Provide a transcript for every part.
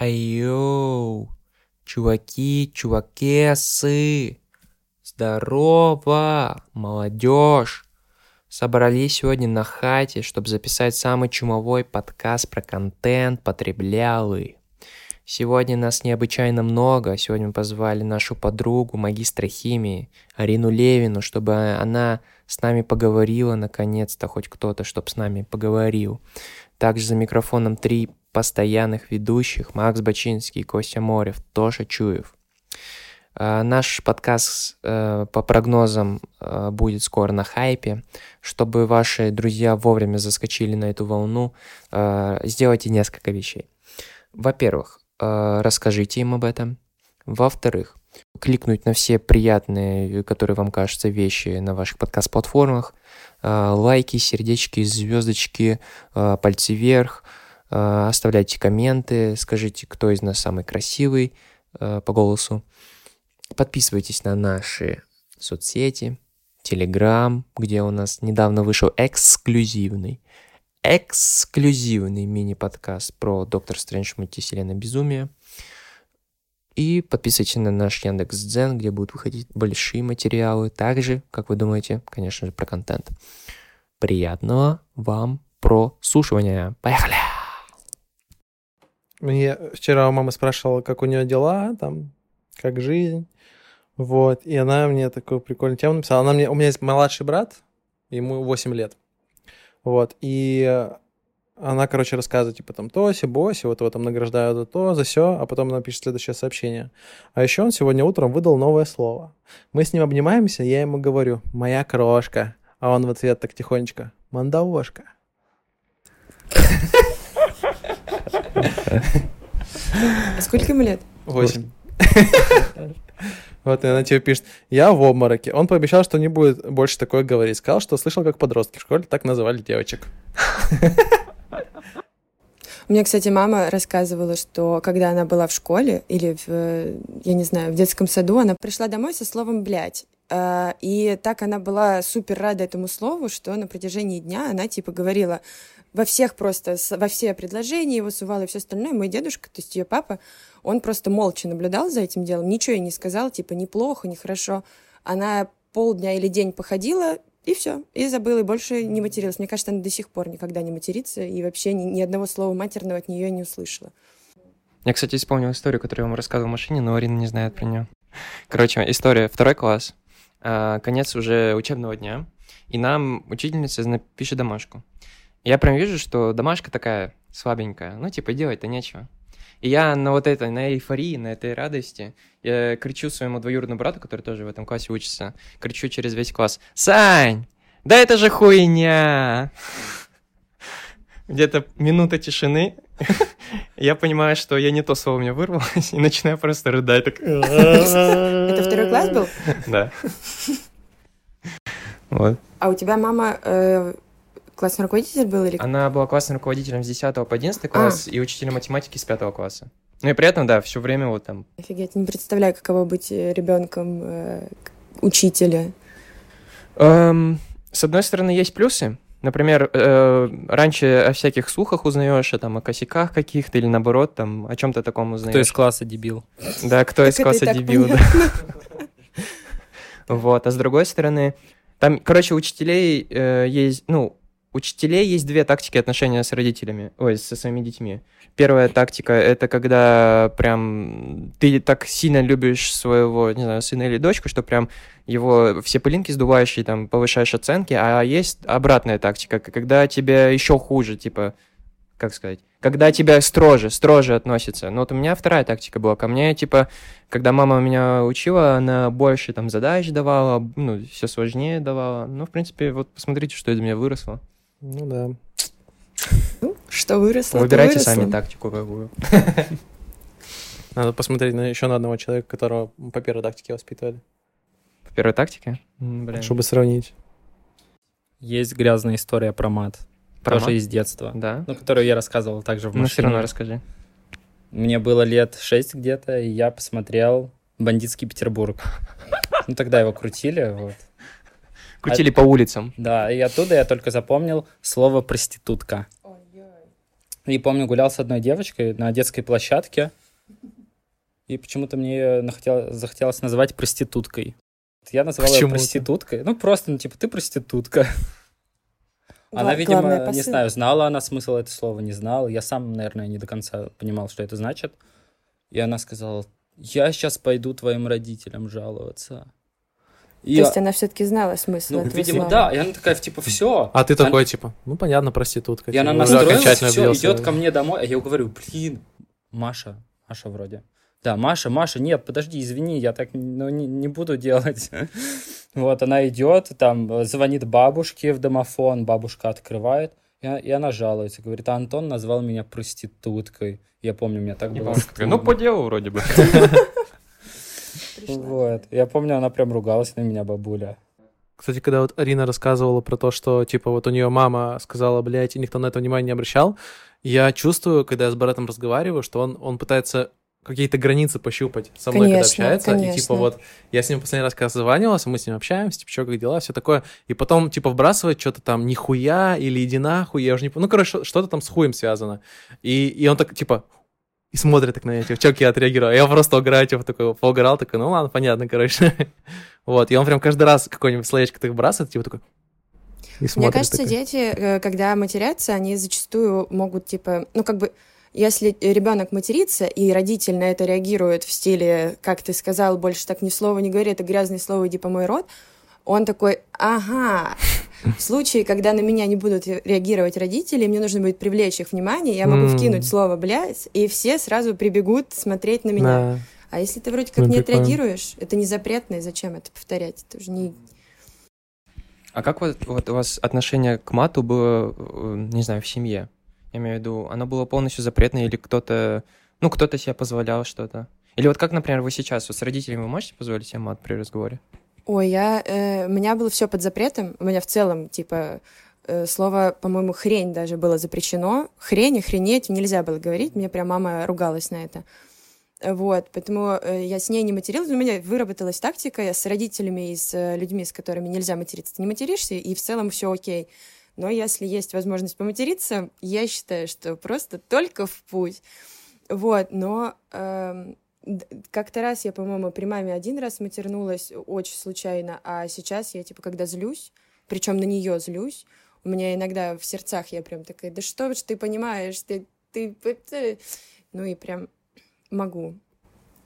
Айоу, чуваки, чувакесы, здорово, молодежь. Собрались сегодня на хате, чтобы записать самый чумовой подкаст про контент потреблялы. Сегодня нас необычайно много. Сегодня мы позвали нашу подругу, магистра химии, Арину Левину, чтобы она с нами поговорила наконец-то, хоть кто-то, чтобы с нами поговорил. Также за микрофоном три постоянных ведущих Макс Бачинский, Костя Морев, Тоша Чуев. А, наш подкаст э, по прогнозам э, будет скоро на хайпе. Чтобы ваши друзья вовремя заскочили на эту волну, э, сделайте несколько вещей. Во-первых, расскажите им об этом. Во-вторых, кликнуть на все приятные, которые вам кажутся, вещи на ваших подкаст-платформах. Лайки, сердечки, звездочки, пальцы вверх – Э, оставляйте комменты, скажите, кто из нас самый красивый э, по голосу. Подписывайтесь на наши соцсети, Телеграм, где у нас недавно вышел эксклюзивный, эксклюзивный мини-подкаст про Доктор Стрэндж Мультивселенная Безумия. И подписывайтесь на наш Яндекс Дзен, где будут выходить большие материалы. Также, как вы думаете, конечно же, про контент. Приятного вам прослушивания. Поехали! Мне вчера мама спрашивала, как у нее дела, там, как жизнь. Вот, и она мне такую прикольную тему написала. Она мне, у меня есть младший брат, ему 8 лет. Вот, и она, короче, рассказывает, типа, там, Тоси, Боси, вот его там награждают за то, за все, а потом она пишет следующее сообщение. А еще он сегодня утром выдал новое слово. Мы с ним обнимаемся, я ему говорю, моя крошка, а он в ответ так тихонечко, мандавошка. А сколько ему лет? Восемь. Вот, и она тебе пишет, я в обмороке. Он пообещал, что не будет больше такое говорить. Сказал, что слышал, как подростки в школе так называли девочек. У меня, кстати, мама рассказывала, что когда она была в школе или, в, я не знаю, в детском саду, она пришла домой со словом «блядь». А, и так она была супер рада этому слову, что на протяжении дня она типа говорила во всех просто, во все предложения его сувал и все остальное. Мой дедушка, то есть ее папа, он просто молча наблюдал за этим делом, ничего ей не сказал, типа, неплохо, нехорошо. Она полдня или день походила, и все, и забыла, и больше не материлась. Мне кажется, она до сих пор никогда не матерится, и вообще ни, ни одного слова матерного от нее не услышала. Я, кстати, вспомнил историю, которую я вам рассказывал в машине, но Арина не знает про нее. Короче, история. Второй класс. А, конец уже учебного дня. И нам учительница пишет домашку. Я прям вижу, что домашка такая слабенькая. Ну, типа, делать-то нечего. И я на вот этой, на эйфории, на этой радости, я кричу своему двоюродному брату, который тоже в этом классе учится, кричу через весь класс, «Сань, да это же хуйня!» Где-то минута тишины, я понимаю, что я не то слово у меня вырвалось, и начинаю просто рыдать. Так... Это второй класс был? Да. Вот. А у тебя мама э, классный руководитель был или... Она была классным руководителем с 10 по 11 а. класс а. и учителем математики с 5 класса. Ну и при этом, да, все время вот там. Офигеть, не представляю, каково быть э, ребенком э, учителя. Эм, с одной стороны, есть плюсы. Например, э, раньше о всяких слухах узнаешь, а там о косяках каких-то или наоборот, там о чем-то таком узнаешь. Кто из класса дебил. Да, кто из класса дебил, да. Вот, а с другой стороны, там, короче, учителей э, есть, ну, учителей есть две тактики отношения с родителями, ой, со своими детьми. Первая тактика — это когда прям ты так сильно любишь своего, не знаю, сына или дочку, что прям его все пылинки сдуваешь и там повышаешь оценки, а есть обратная тактика, когда тебе еще хуже, типа, как сказать, когда тебя строже, строже относятся. Ну вот у меня вторая тактика была. Ко мне, типа, когда мама меня учила, она больше там задач давала, ну, все сложнее давала. Ну, в принципе, вот посмотрите, что из меня выросло. Ну да. Ну, что выросло, Выбирайте выросло. сами тактику какую. Надо посмотреть на еще на одного человека, которого по первой тактике воспитывали. По первой тактике? Блин. Чтобы сравнить. Есть грязная история про мат. Про тоже мат? из детства. Да. Ну, которую я рассказывал также в машине. Ну, все равно расскажи. Мне было лет шесть где-то, и я посмотрел «Бандитский Петербург». Ну, тогда его крутили, вот. Крутили а... по улицам. Да, и оттуда я только запомнил слово «проститутка». И помню, гулял с одной девочкой на детской площадке, и почему-то мне ее нахотел- захотелось называть проституткой. Я назвал ее проституткой. Ну, просто, ну, типа, ты проститутка. Она, Гла- видимо, главный не посыл. знаю, знала она смысл этого слова, не знала. Я сам, наверное, не до конца понимал, что это значит. И она сказала, я сейчас пойду твоим родителям жаловаться. И То есть она все-таки знала смысл ну, этого видимо, слова. да. И она такая, типа, все. А ты такой, типа, ну, понятно, проститутка. И она типа, настроилась, все, идет ко мне домой. А я говорю, блин, Маша, Маша вроде. Да, Маша, Маша, нет, подожди, извини, я так ну, не, не буду делать. Вот, она идет, там, звонит бабушке в домофон, бабушка открывает, и, она- и она жалуется, говорит, а Антон назвал меня проституткой. Я помню, мне так И было ну, по делу вроде бы. Пришла. Вот, я помню, она прям ругалась на меня, бабуля. Кстати, когда вот Арина рассказывала про то, что, типа, вот у нее мама сказала, блядь, и никто на это внимания не обращал, я чувствую, когда я с братом разговариваю, что он, он пытается какие-то границы пощупать со мной, когда Конечно, общается. И, конечно. типа, вот, я с ним последний раз, когда созванивался, мы с ним общаемся, типа, что, как дела, все такое. И потом, типа, вбрасывает что-то там, нихуя, или иди нахуй, я уже не. Ну, короче, что-то там с хуем связано. И, и он так, типа, и смотрит так на меня, типа, как я отреагирую. А Я просто угораю, типа, такой, поугорал, такой, ну ладно, понятно, короче. Вот, и он прям каждый раз какой-нибудь словечко так бросает, типа такой, и Мне смотрит кажется, такой. дети, э, когда матерятся, они зачастую могут, типа, ну, как бы, если ребенок матерится, и родитель на это реагирует в стиле, как ты сказал, больше так ни слова не говори, это грязное слово, иди помой рот, он такой, ага, в случае, когда на меня не будут реагировать родители, мне нужно будет привлечь их внимание, я могу вкинуть слово «блядь», и все сразу прибегут смотреть на меня. А если ты вроде как Ну, не прикольно. отреагируешь, это не запретно, и зачем это повторять? Это уже не... А как вот, вот у вас отношение к мату было, э, не знаю, в семье? Я имею в виду, оно было полностью запретное или кто-то, ну, кто-то себе позволял что-то? Или вот как, например, вы сейчас, вот с родителями вы можете позволить себе мат при разговоре? Ой, я, э, у меня было все под запретом. У меня в целом, типа, э, слово, по-моему, хрень даже было запрещено. Хрень, охренеть нельзя было говорить. Мне прям мама ругалась на это. Э, Вот, поэтому э, я с ней не материлась. У меня выработалась тактика. Я с родителями и с э, людьми, с которыми нельзя материться, ты не материшься, и в целом все окей. Но если есть возможность поматериться, я считаю, что просто только в путь. Вот, но д- как-то раз я, по-моему, при маме один раз матернулась очень случайно, а сейчас я, типа, когда злюсь, причем на нее злюсь, у меня иногда в сердцах я прям такая, да что ж ты понимаешь, ты, ты, ты-» ну и прям могу.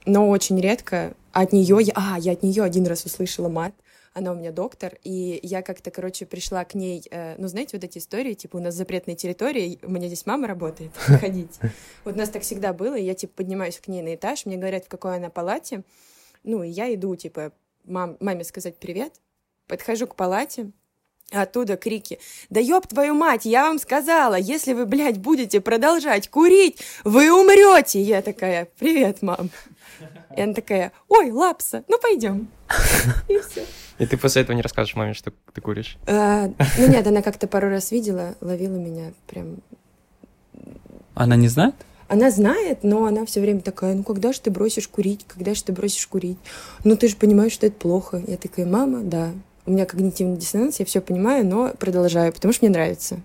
Но очень редко от нее, я, а, я от нее один раз услышала мат, она у меня доктор, и я как-то, короче, пришла к ней, э, ну, знаете, вот эти истории, типа, у нас запретная территория, у меня здесь мама работает, ходить. Вот у нас так всегда было, и я, типа, поднимаюсь к ней на этаж, мне говорят, в какой она палате, ну, и я иду, типа, мам, маме сказать привет, подхожу к палате, а оттуда крики «Да ёб твою мать, я вам сказала, если вы, блядь, будете продолжать курить, вы умрете!» Я такая «Привет, мам!» И она такая «Ой, лапса, ну пойдем!» И все. И ты после этого не расскажешь маме, что ты куришь? А, ну нет, она как-то пару раз видела, ловила меня прям. Она не знает? Она знает, но она все время такая, ну когда же ты бросишь курить, когда же ты бросишь курить? Ну ты же понимаешь, что это плохо. Я такая, мама, да. У меня когнитивный диссонанс, я все понимаю, но продолжаю, потому что мне нравится.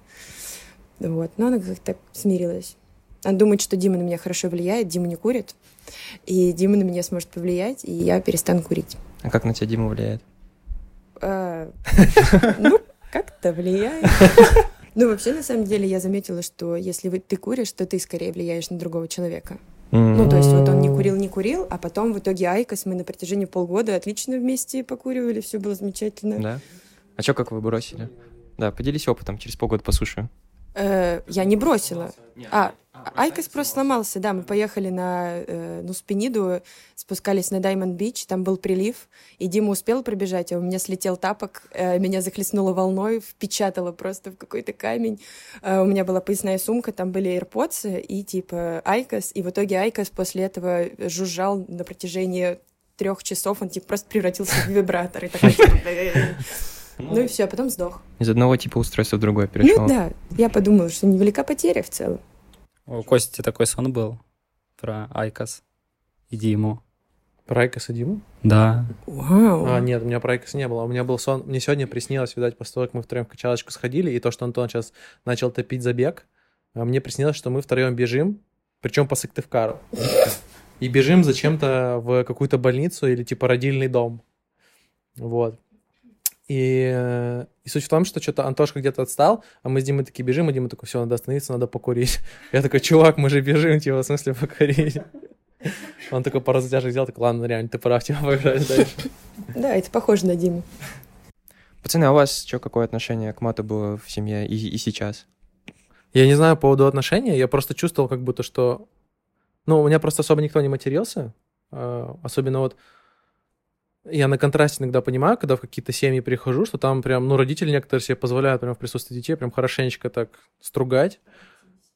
Вот, но она как-то так смирилась. Она думает, что Дима на меня хорошо влияет, Дима не курит, и Дима на меня сможет повлиять, и я перестану курить. А как на тебя Дима влияет? А, Ну, как-то влияет. Ну, вообще, на самом деле, я заметила, что если ты куришь, то ты скорее влияешь на другого человека. Ну, то есть вот он не курил, не курил, а потом в итоге IQOS мы на протяжении полгода отлично вместе покуривали, все было замечательно. Да? А чё, как вы бросили? Да, поделись опытом, через полгода послушаю. Э, Я не бросила. А, IQOS просто сломался, да, мы поехали на э, Нуса-Пениду, спускались на Diamond Beach, там был прилив, и Дима успел пробежать, а у меня слетел тапок, э, меня захлестнуло волной, впечатало просто в какой-то камень. Э, у меня была поясная сумка, там были AirPods и типа IQOS, и в итоге IQOS после этого жужжал на протяжении трех часов, он типа просто превратился в вибратор и такой, типа, ну и все, а потом сдох. Из одного типа устройства в другое перешел. Ну да, я подумала, что невелика потеря в целом. У Кости такой сон был про IQOS и Диму. Про IQOS и Диму? Да. Вау. А, нет, у меня про IQOS 'а не было. У меня был сон. Мне сегодня приснилось, видать, после того, как мы втроем в качалочку сходили, и то, что Антон сейчас начал топить забег, а мне приснилось, что мы втроем бежим, причем по Сыктывкару. И бежим зачем-то в какую-то больницу или типа родильный дом. Вот. И, э, и суть в том, что что-то Антошка где-то отстал, а мы с Димой такие бежим, и Дима такой, все, надо остановиться, надо покурить. Я такой, чувак, мы же бежим, типа, в смысле покурить? Он такой пару затяжек сделал, так, ладно, реально, ты прав, типа, побежали дальше. Да, это похоже на Диму. Пацаны, а у вас что, какое отношение к мату было в семье и, и сейчас? Я не знаю по поводу отношения, я просто чувствовал как будто, что... Ну, у меня просто особо никто не матерился, а, особенно вот я на контрасте иногда понимаю, когда в какие-то семьи прихожу, что там прям, ну, родители некоторые себе позволяют прям в присутствии детей прям хорошенечко так стругать.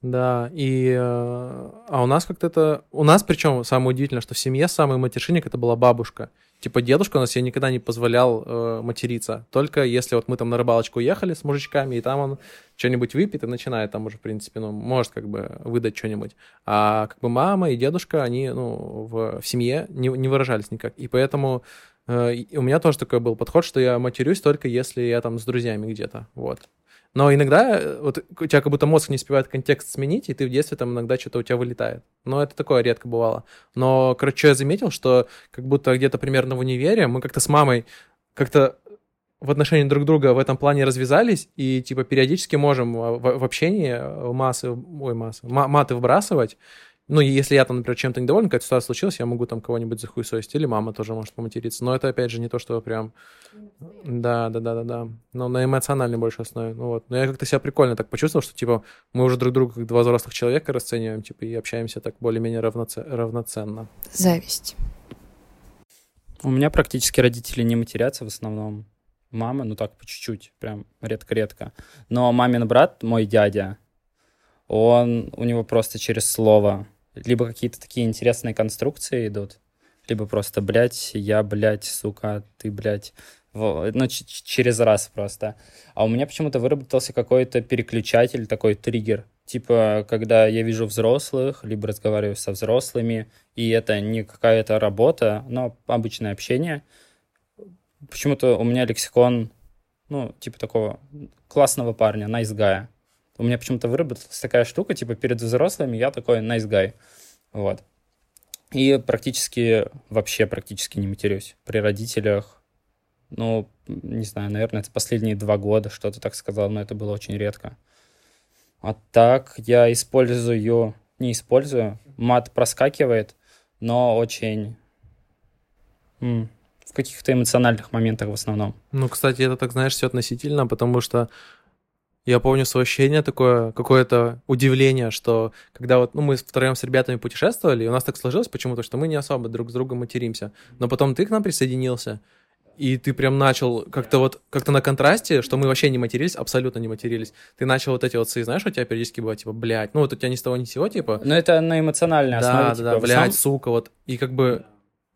Да, и... Э, а у нас как-то это... У нас, причем, самое удивительное, что в семье самый матершинник это была бабушка. Типа дедушка у нас себе никогда не позволял э, материться. Только если вот мы там на рыбалочку уехали с мужичками, и там он что-нибудь выпьет и начинает там уже, в принципе, ну, может как бы выдать что-нибудь. А как бы мама и дедушка, они, ну, в, в семье не, не выражались никак. И поэтому у меня тоже такой был подход, что я матерюсь только если я там с друзьями где-то, вот. Но иногда э, вот у тебя как будто мозг не успевает контекст сменить, и ты в детстве там иногда что-то у тебя вылетает. Но это такое редко бывало. Но, короче, я заметил, что как будто где-то примерно в универе мы как-то с мамой как-то в отношении друг друга в этом плане развязались и типа периодически можем в, в общении массы, ой, массы, маты вбрасывать, ну, если я там, например, чем-то недоволен, какая-то ситуация случилась, я могу там кого-нибудь захуесосить, или мама тоже может поматериться. Но это, опять же, не то, что прям... Да, да, да, да, да. Но на эмоциональной больше основе. Ну вот. Но я как-то себя прикольно так почувствовал, что, типа, мы уже друг друга как два взрослых человека расцениваем, типа, и общаемся так более-менее равноце... равноценно. Зависть. У меня практически родители не матерятся в основном. Мама, ну так, по чуть-чуть, прям редко-редко. Но мамин брат, мой дядя, он, у него просто через слово либо какие-то такие интересные конструкции идут, либо просто, блядь, я, блядь, сука, ты, блядь, ну, через раз просто. А у меня почему-то выработался какой-то переключатель, такой триггер. Типа, когда я вижу взрослых, либо разговариваю со взрослыми, и это не какая-то работа, но обычное общение, почему-то у меня лексикон, ну, типа такого классного парня, nice. У меня почему-то выработалась такая штука, типа перед взрослыми я такой nice guy. Вот. И практически, вообще практически не матерюсь. При родителях, ну, не знаю, наверное, это последние два года что-то так сказал, но это было очень редко. А так я использую, не использую, мат проскакивает, но очень м, в каких-то эмоциональных моментах в основном. Ну, кстати, это так, знаешь, все относительно, потому что я помню свое ощущение такое, какое-то удивление, что когда вот, ну, мы втроем с ребятами путешествовали, и у нас так сложилось почему-то, что мы не особо друг с другом материмся. Но потом ты к нам присоединился, и ты прям начал как-то вот, как-то на контрасте, что мы вообще не матерились, абсолютно не матерились. Ты начал вот эти вот знаешь, у тебя периодически бывает, типа, блядь, ну вот у тебя ни с того ни с сего, типа. Ну это на эмоциональной да, основе. Да, типа, да, блядь, основ... сука, вот. И как бы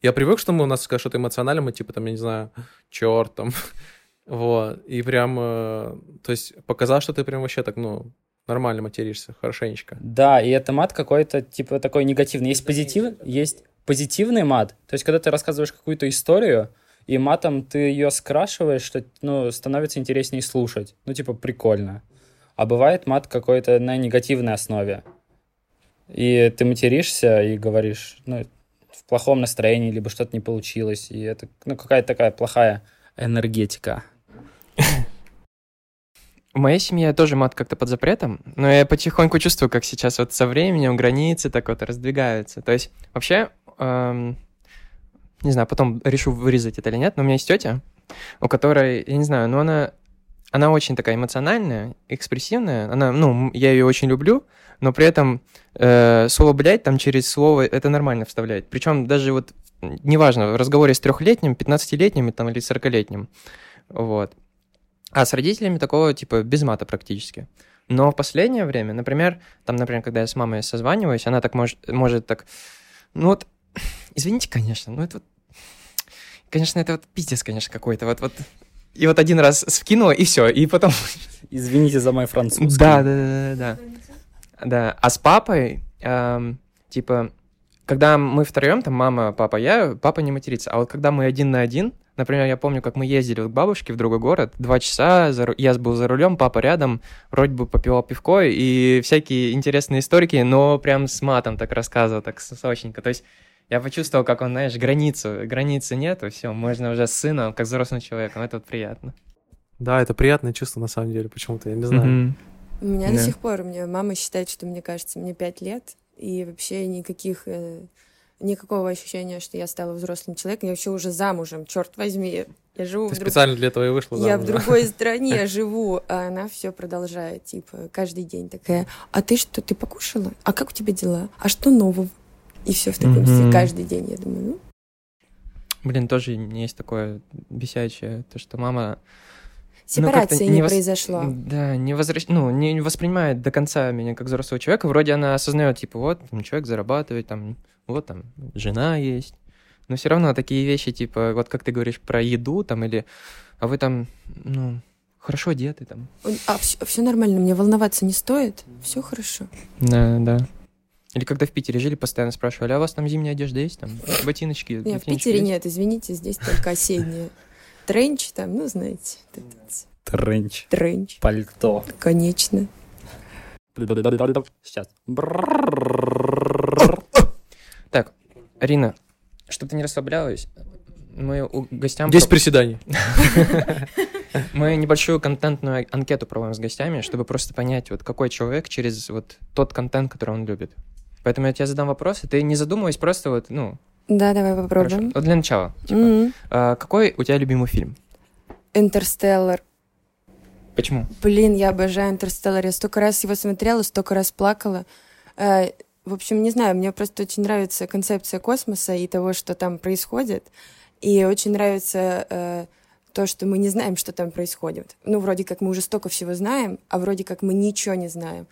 я привык, что мы у нас, что-то эмоциональное, мы типа там, я не знаю, черт там, Вот, и прям, э, то есть показал, что ты прям вообще так, ну, нормально материшься, хорошенечко. Да, и это мат какой-то, типа, такой негативный. Есть позитив, есть позитивный мат, то есть когда ты рассказываешь какую-то историю, и матом ты ее скрашиваешь, что, ну, становится интереснее слушать. Ну, типа, прикольно. А бывает мат какой-то на негативной основе. И ты материшься и говоришь, ну, в плохом настроении, либо что-то не получилось. И это, ну, какая-то такая плохая энергетика. В моей семье тоже мат как-то под запретом, но я потихоньку чувствую, как сейчас вот со временем границы так вот раздвигаются. То есть вообще, эм, не знаю, потом решу вырезать это или нет, но у меня есть тетя, у которой, я не знаю, но она, она очень такая эмоциональная, экспрессивная. Она, ну, я ее очень люблю, но при этом э, слово «блядь» там через слово это нормально вставлять. Причем даже вот, неважно, в разговоре с трехлетним, пятнадцатилетним там, или сорокалетним. Вот. А с родителями такого, типа, без мата практически. Но в последнее время, например, там, например, когда я с мамой созваниваюсь, она так может, может так, ну вот, извините, конечно, ну это вот, конечно, это вот пиздец, конечно, какой-то, вот, вот, и вот один раз скинула, и все, и потом... Извините за мой французский. Да, да, да, да, да. Да, а с папой, эм, типа, когда мы втроем, там мама, папа, я, папа не матерится, а вот когда мы один на один, Например, я помню, как мы ездили к бабушке в другой город, два часа, за, ру- я был за рулем, папа рядом, вроде бы попивал пивко, и всякие интересные историки, но прям с матом так рассказывал, так с- сочненько. То есть я почувствовал, как он, знаешь, границу, границы нету, все, можно уже с сыном, как взрослым человеком, это вот приятно. Да, это приятное чувство на самом деле, почему-то, я не знаю. Мгм. У меня Да. до сих пор, у меня мама считает, что мне кажется, мне пять лет, и вообще никаких, э, никакого ощущения, что я стала взрослым человеком. Я вообще уже замужем, черт возьми. Я живу Ты в друг- специально для этого и вышла Я в замуж, другой стране живу, а она все продолжает, типа, каждый день такая, а ты что, ты покушала? А как у тебя дела? А что нового? И все в таком стиле каждый день. Я думаю, ну, Блин, тоже есть такое бесячее, то, что мама сепарации как-то не, не вос- произошло. Да, не возвращ... ну, не воспринимает до конца меня как взрослого человека. Вроде она осознает, типа, вот, там, человек зарабатывает, там, вот там жена есть. Но все равно такие вещи, типа, вот как ты говоришь про еду, там, или, а вы там, ну, хорошо одеты, там. А все, нормально, мне волноваться не стоит. Все хорошо. Да, да. Или когда в Питере жили, постоянно спрашивали, а у вас там зимняя одежда есть, там, ботиночки? Нет, в Питере есть?» нет, извините, здесь только осенние. Тренч там, ну, знаете, этот Тренч. тренч, Пальто. конечно. Сейчас. Так, Арина, чтобы ты не расслаблялась, мы у гостям... 10 приседаний. Мы небольшую контентную анкету проводим с гостями, чтобы просто понять, вот какой человек через вот тот контент, который он любит. Поэтому я тебе задам вопросы, ты не задумываясь, просто вот, ну, Да, давай хорошо. попробуем. Вот для начала. типа, М. а, какой у тебя любимый фильм? Интерстеллар. Почему? Блин, я обожаю Интерстеллар. Я столько раз его смотрела, столько раз плакала. Э, В общем, не знаю, мне просто очень нравится концепция космоса и того, что там происходит. И очень нравится э, то, что мы не знаем, что там происходит. Ну, вроде как мы уже столько всего знаем, а вроде как мы ничего не знаем.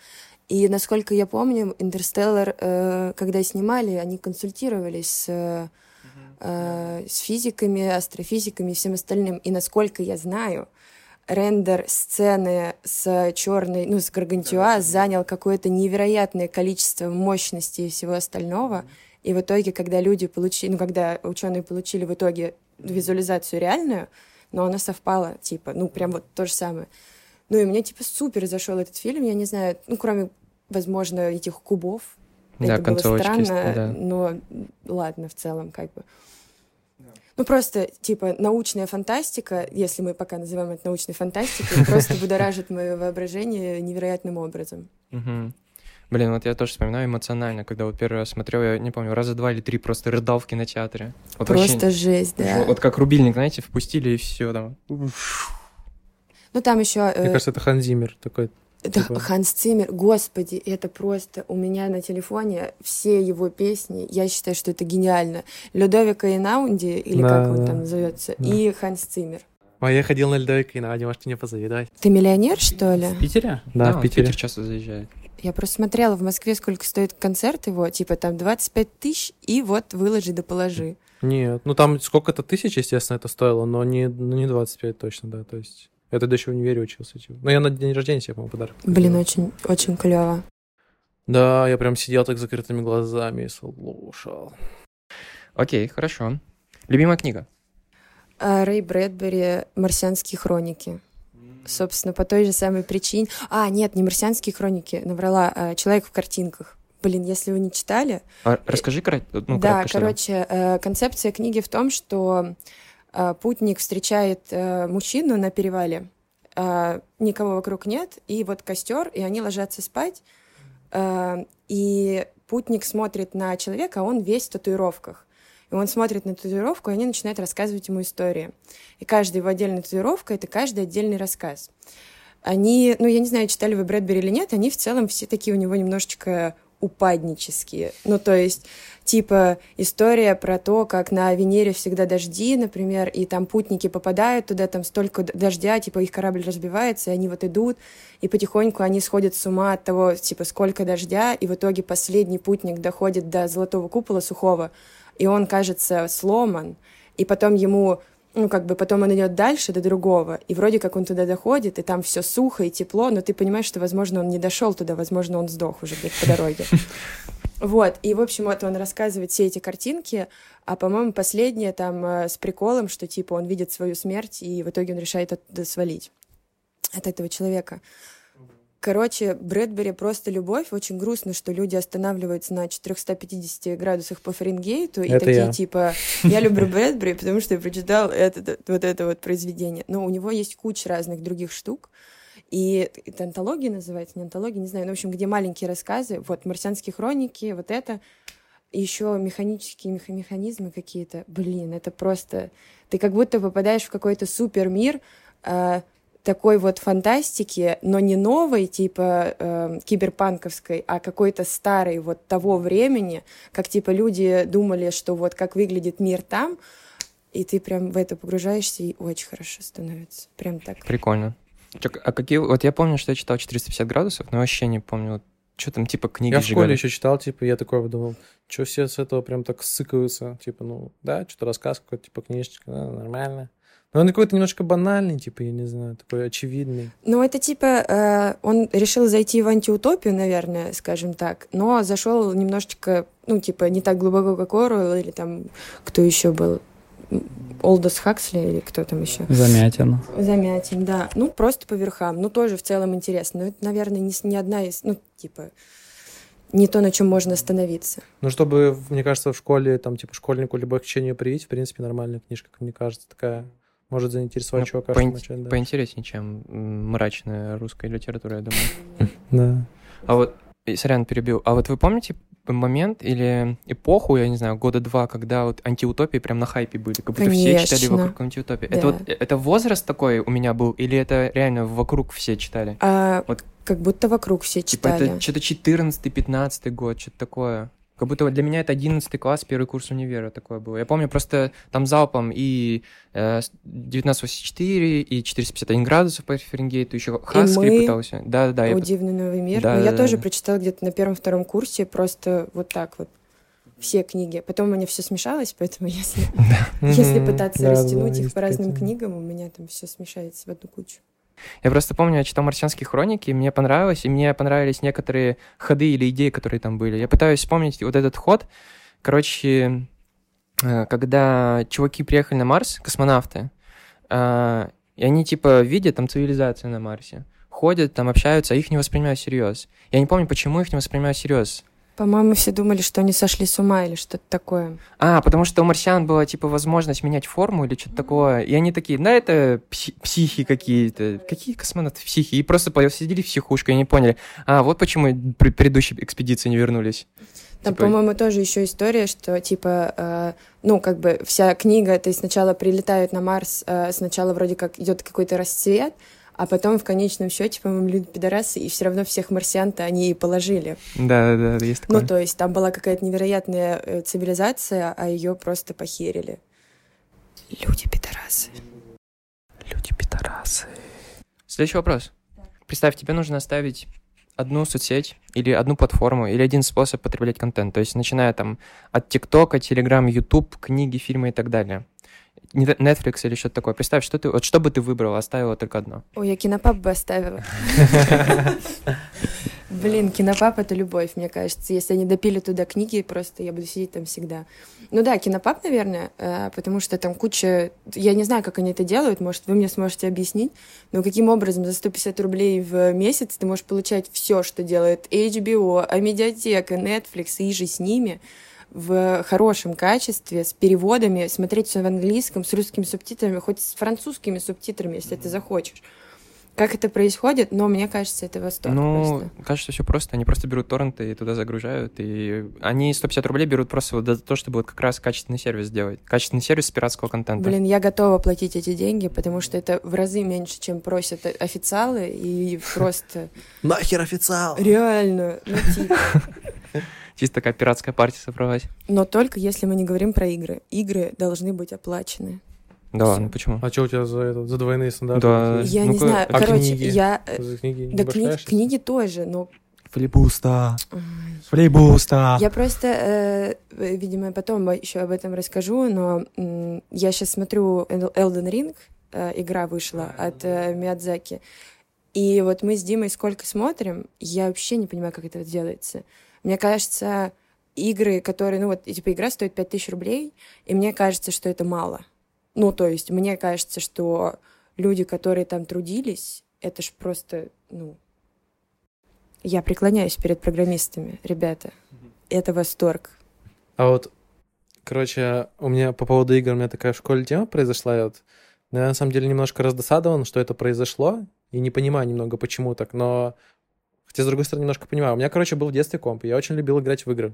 И насколько я помню, Интерстеллар, э, когда снимали, они консультировались с, э, э, с физиками, астрофизиками и всем остальным. И насколько я знаю, рендер сцены с черной, ну, с Гаргантюа занял какое-то невероятное количество мощности и всего остального. И в итоге, когда люди получили, ну, когда ученые получили в итоге визуализацию реальную, но она совпала, типа, ну, прям вот то же самое. Ну, и мне, типа, супер зашел этот фильм, я не знаю, ну, кроме, возможно, этих кубов. Да, Это было странно, да. но ладно, в целом, как бы. Ну, просто, типа, научная фантастика, если мы пока называем это научной фантастикой, просто будоражит мое воображение невероятным образом. Блин, вот я тоже вспоминаю эмоционально, когда вот первый раз смотрел, я не помню, раза два или три просто рыдал в кинотеатре. Вот Просто вообще- жесть, да. Вот как рубильник, знаете, впустили и все там. Ну, там еще... Мне кажется, это Хан Зиммер такой. Да, Типа- Ханс Циммер, господи, это просто у меня на телефоне все его песни, я считаю, что это гениально. Людовика Инаунди, или Да, как он да. там называется, Да. и Ханс Циммер. А я ходил на льдовик и Надя, можете мне позавидовать. Ты миллионер, что ли? В Питере? Да, он в Питере. Питер часто заезжает. Я просто смотрела в Москве, сколько стоит концерт его, типа там 25 тысяч, и вот выложи да положи. Нет, ну там сколько-то тысяч, естественно, это стоило, но не, ну, не 25 точно, да, то есть... Я тогда еще в универе учился, типа. Ну, я на день рождения себе, по-моему, подарок. Блин, очень, очень клево. Да, я прям сидел так с закрытыми глазами и слушал. Окей, хорошо. Любимая книга? А, Рэй Брэдбери «Марсианские хроники». Собственно, по той же самой причине... А, нет, не «Марсианские хроники», наврала, а «Человек в картинках». Блин, если вы не читали, А, расскажи ну, да, короче, э, концепция книги в том, что путник встречает э, мужчину на перевале, э, никого вокруг нет, и вот костер, и они ложатся спать, э, и путник смотрит на человека, а он весь в татуировках. И он смотрит на татуировку, и они начинают рассказывать ему истории. И каждая его отдельная татуировка — это каждый отдельный рассказ. Они, ну, я не знаю, читали вы Брэдбери или нет, они в целом все такие у него немножечко упаднические. Ну, то есть, типа, история про то, как на Венере всегда дожди, например, и там путники попадают туда, там столько дождя, типа, их корабль разбивается, и они вот идут, и потихоньку они сходят с ума от того, типа, сколько дождя, и в итоге последний путник доходит до золотого купола сухого, и он, кажется, сломан, и потом ему ну, как бы потом он идет дальше до другого, и вроде как он туда доходит, и там все сухо и тепло, но ты понимаешь, что, возможно, он не дошел туда, возможно, он сдох уже где-то по дороге. Вот, и, в общем, вот он рассказывает все эти картинки, а, по-моему, последняя там э, с приколом, что, типа, он видит свою смерть, и в итоге он решает оттуда свалить от этого человека. Короче, Брэдбери просто любовь. Очень грустно, что люди останавливаются на 450 градусах по Фаренгейту и Это такие я. типа «Я люблю Брэдбери, потому что я прочитал это, вот это вот произведение». Но у него есть куча разных других штук. И это антология называется, не антология, не знаю. Ну, в общем, где маленькие рассказы. Вот «Марсианские хроники», вот это. Еще механические меха- механизмы какие-то. Блин, это просто... Ты как будто попадаешь в какой-то супер мир, а, такой вот фантастики, но не новой, типа э, киберпанковской, а какой-то старой вот того времени, как типа люди думали, что вот как выглядит мир там, и ты прям в это погружаешься, и очень хорошо становится. Прям так. Прикольно. Чё, а какие... Вот я помню, что я читал 450 градусов, но вообще не помню, что там типа книги Я в сжигали. школе еще читал, типа, я такой подумал, что все с этого прям так сыкаются, типа, ну, да, что-то рассказ какой-то, типа, книжечка, да, нормально. Но он какой-то немножко банальный, типа, я не знаю, такой очевидный. Ну, это типа, э, он решил зайти в антиутопию, наверное, скажем так, но зашел немножечко, ну, типа, не так глубоко, как Оруэлл, или там, кто еще был, Олдос Хаксли, или кто там еще. Замятина. Замятин, да. Ну, просто по верхам. Ну, тоже в целом интересно. Но это, наверное, не, не одна из, ну, типа, не то, на чем можно остановиться. Ну, чтобы, мне кажется, в школе, там, типа, школьнику любовь к чтению привить, в принципе, нормальная книжка, как мне кажется, такая, может заинтересовать Ну, чувака, поин- начать. Поинтереснее, чем мрачная русская литература, я думаю. Да. А вот, сорян, перебил. А вот вы помните момент или эпоху, я не знаю, года два, когда вот антиутопии прям на хайпе были, как будто все читали вокруг антиутопии. Да. Это вот э, это возраст такой у меня был, или это реально вокруг все читали? А Вот. как будто вокруг все Типа читали. это что-то 14-15 год, что-то такое. Как будто вот для меня это 11 класс, первый курс универа такое было. Я помню просто там залпом и э, 1984, и 451 градусов по Фаренгейту, еще мы. пытался. Да-да-да. я О, пыт- дивный новый мир. Да, Но я да, тоже да. прочитала где-то на первом-втором курсе, просто вот так вот. Все книги. Потом у меня все смешалось, поэтому если, если пытаться Да, да, растянуть их по разным книгам, у меня там все смешается в одну кучу. Я просто помню, я читал «Марсианские хроники», мне понравилось, и мне понравились некоторые ходы или идеи, которые там были. Я пытаюсь вспомнить вот этот ход. Короче, э, когда чуваки приехали на Марс, космонавты, э, и они типа видят там цивилизацию на Марсе, ходят, там общаются, а их не воспринимают всерьез. Я не помню, почему их не воспринимают всерьез. По-моему, все думали, что они сошли с ума или что-то такое. А, потому что у марсиан была, типа, возможность менять форму или что-то такое. И они такие, да, это пси- психи какие-то. Какие космонавты психи? И просто посидели в психушку и не поняли. А, вот почему при предыдущей экспедиции не вернулись. Там, Типа- по-моему, тоже еще история, что типа, э, ну, как бы вся книга, ты сначала прилетают на Марс, э, сначала вроде как идет какой-то расцвет, а потом в конечном счете, по-моему, люди пидорасы, и все равно всех марсиан-то они и положили. Да, да, да, есть такое. Ну, то есть там была какая-то невероятная э, цивилизация, а ее просто похерили. Люди пидорасы. Люди пидорасы. Следующий вопрос. Представь, тебе нужно оставить одну соцсеть или одну платформу или один способ потреблять контент. То есть начиная там от ТикТока, Телеграм, Ютуб, книги, фильмы и так далее. Netflix или что-то такое. Представь, что ты, вот что бы ты выбрала, оставила только одно. Ой, я кинопап бы оставила. Блин, кинопап — это любовь, мне кажется. Если они допили туда книги, просто я буду сидеть там всегда. Ну да, кинопап, наверное, э, потому что там куча... Я не знаю, как они это делают, может, вы мне сможете объяснить, но каким образом за 150 рублей в месяц ты можешь получать все, что делает HBO, Амедиатека, Netflix и же с ними, в хорошем качестве, с переводами, смотреть все в английском, с русскими субтитрами, хоть с французскими субтитрами, если ты захочешь. Как это происходит, но мне кажется, это восторг ну, просто. кажется, все просто. Они просто берут торренты и туда загружают. И они 150 рублей берут просто вот за то, чтобы вот как раз качественный сервис сделать. Качественный сервис пиратского контента. Блин, я готова платить эти деньги, потому что это в разы меньше, чем просят официалы, и просто Нахер официал! реально, ну типа. Чисто такая пиратская партия собралась. Но только если мы не говорим про игры. Игры должны быть оплачены. Да, ну почему? А что у тебя за, это, за двойные стандарты? Да. Я не Ну-ка, знаю, а короче, книги? я... э, За книги не Да кни- книги тоже, но Флибуста. ай, Флибуста. Я просто, э, э, видимо, потом еще об этом расскажу, но м, я сейчас смотрю Elden Ring, э, игра вышла от э, Миядзаки, и вот мы с Димой сколько смотрим, я вообще не понимаю, как это делается. Мне кажется, игры, которые, ну вот, типа, игра стоит 5000 рублей, и мне кажется, что это мало. Ну, то есть, мне кажется, что люди, которые там трудились, это ж просто, ну... Я преклоняюсь перед программистами, ребята. Это восторг. А вот, короче, у меня по поводу игр, у меня такая в школе тема произошла, и вот, ну, я на самом деле немножко раздосадован, что это произошло, и не понимаю немного, почему так, но хотя, с другой стороны, немножко понимаю. У меня, короче, был в детстве комп, и я очень любил играть в игры.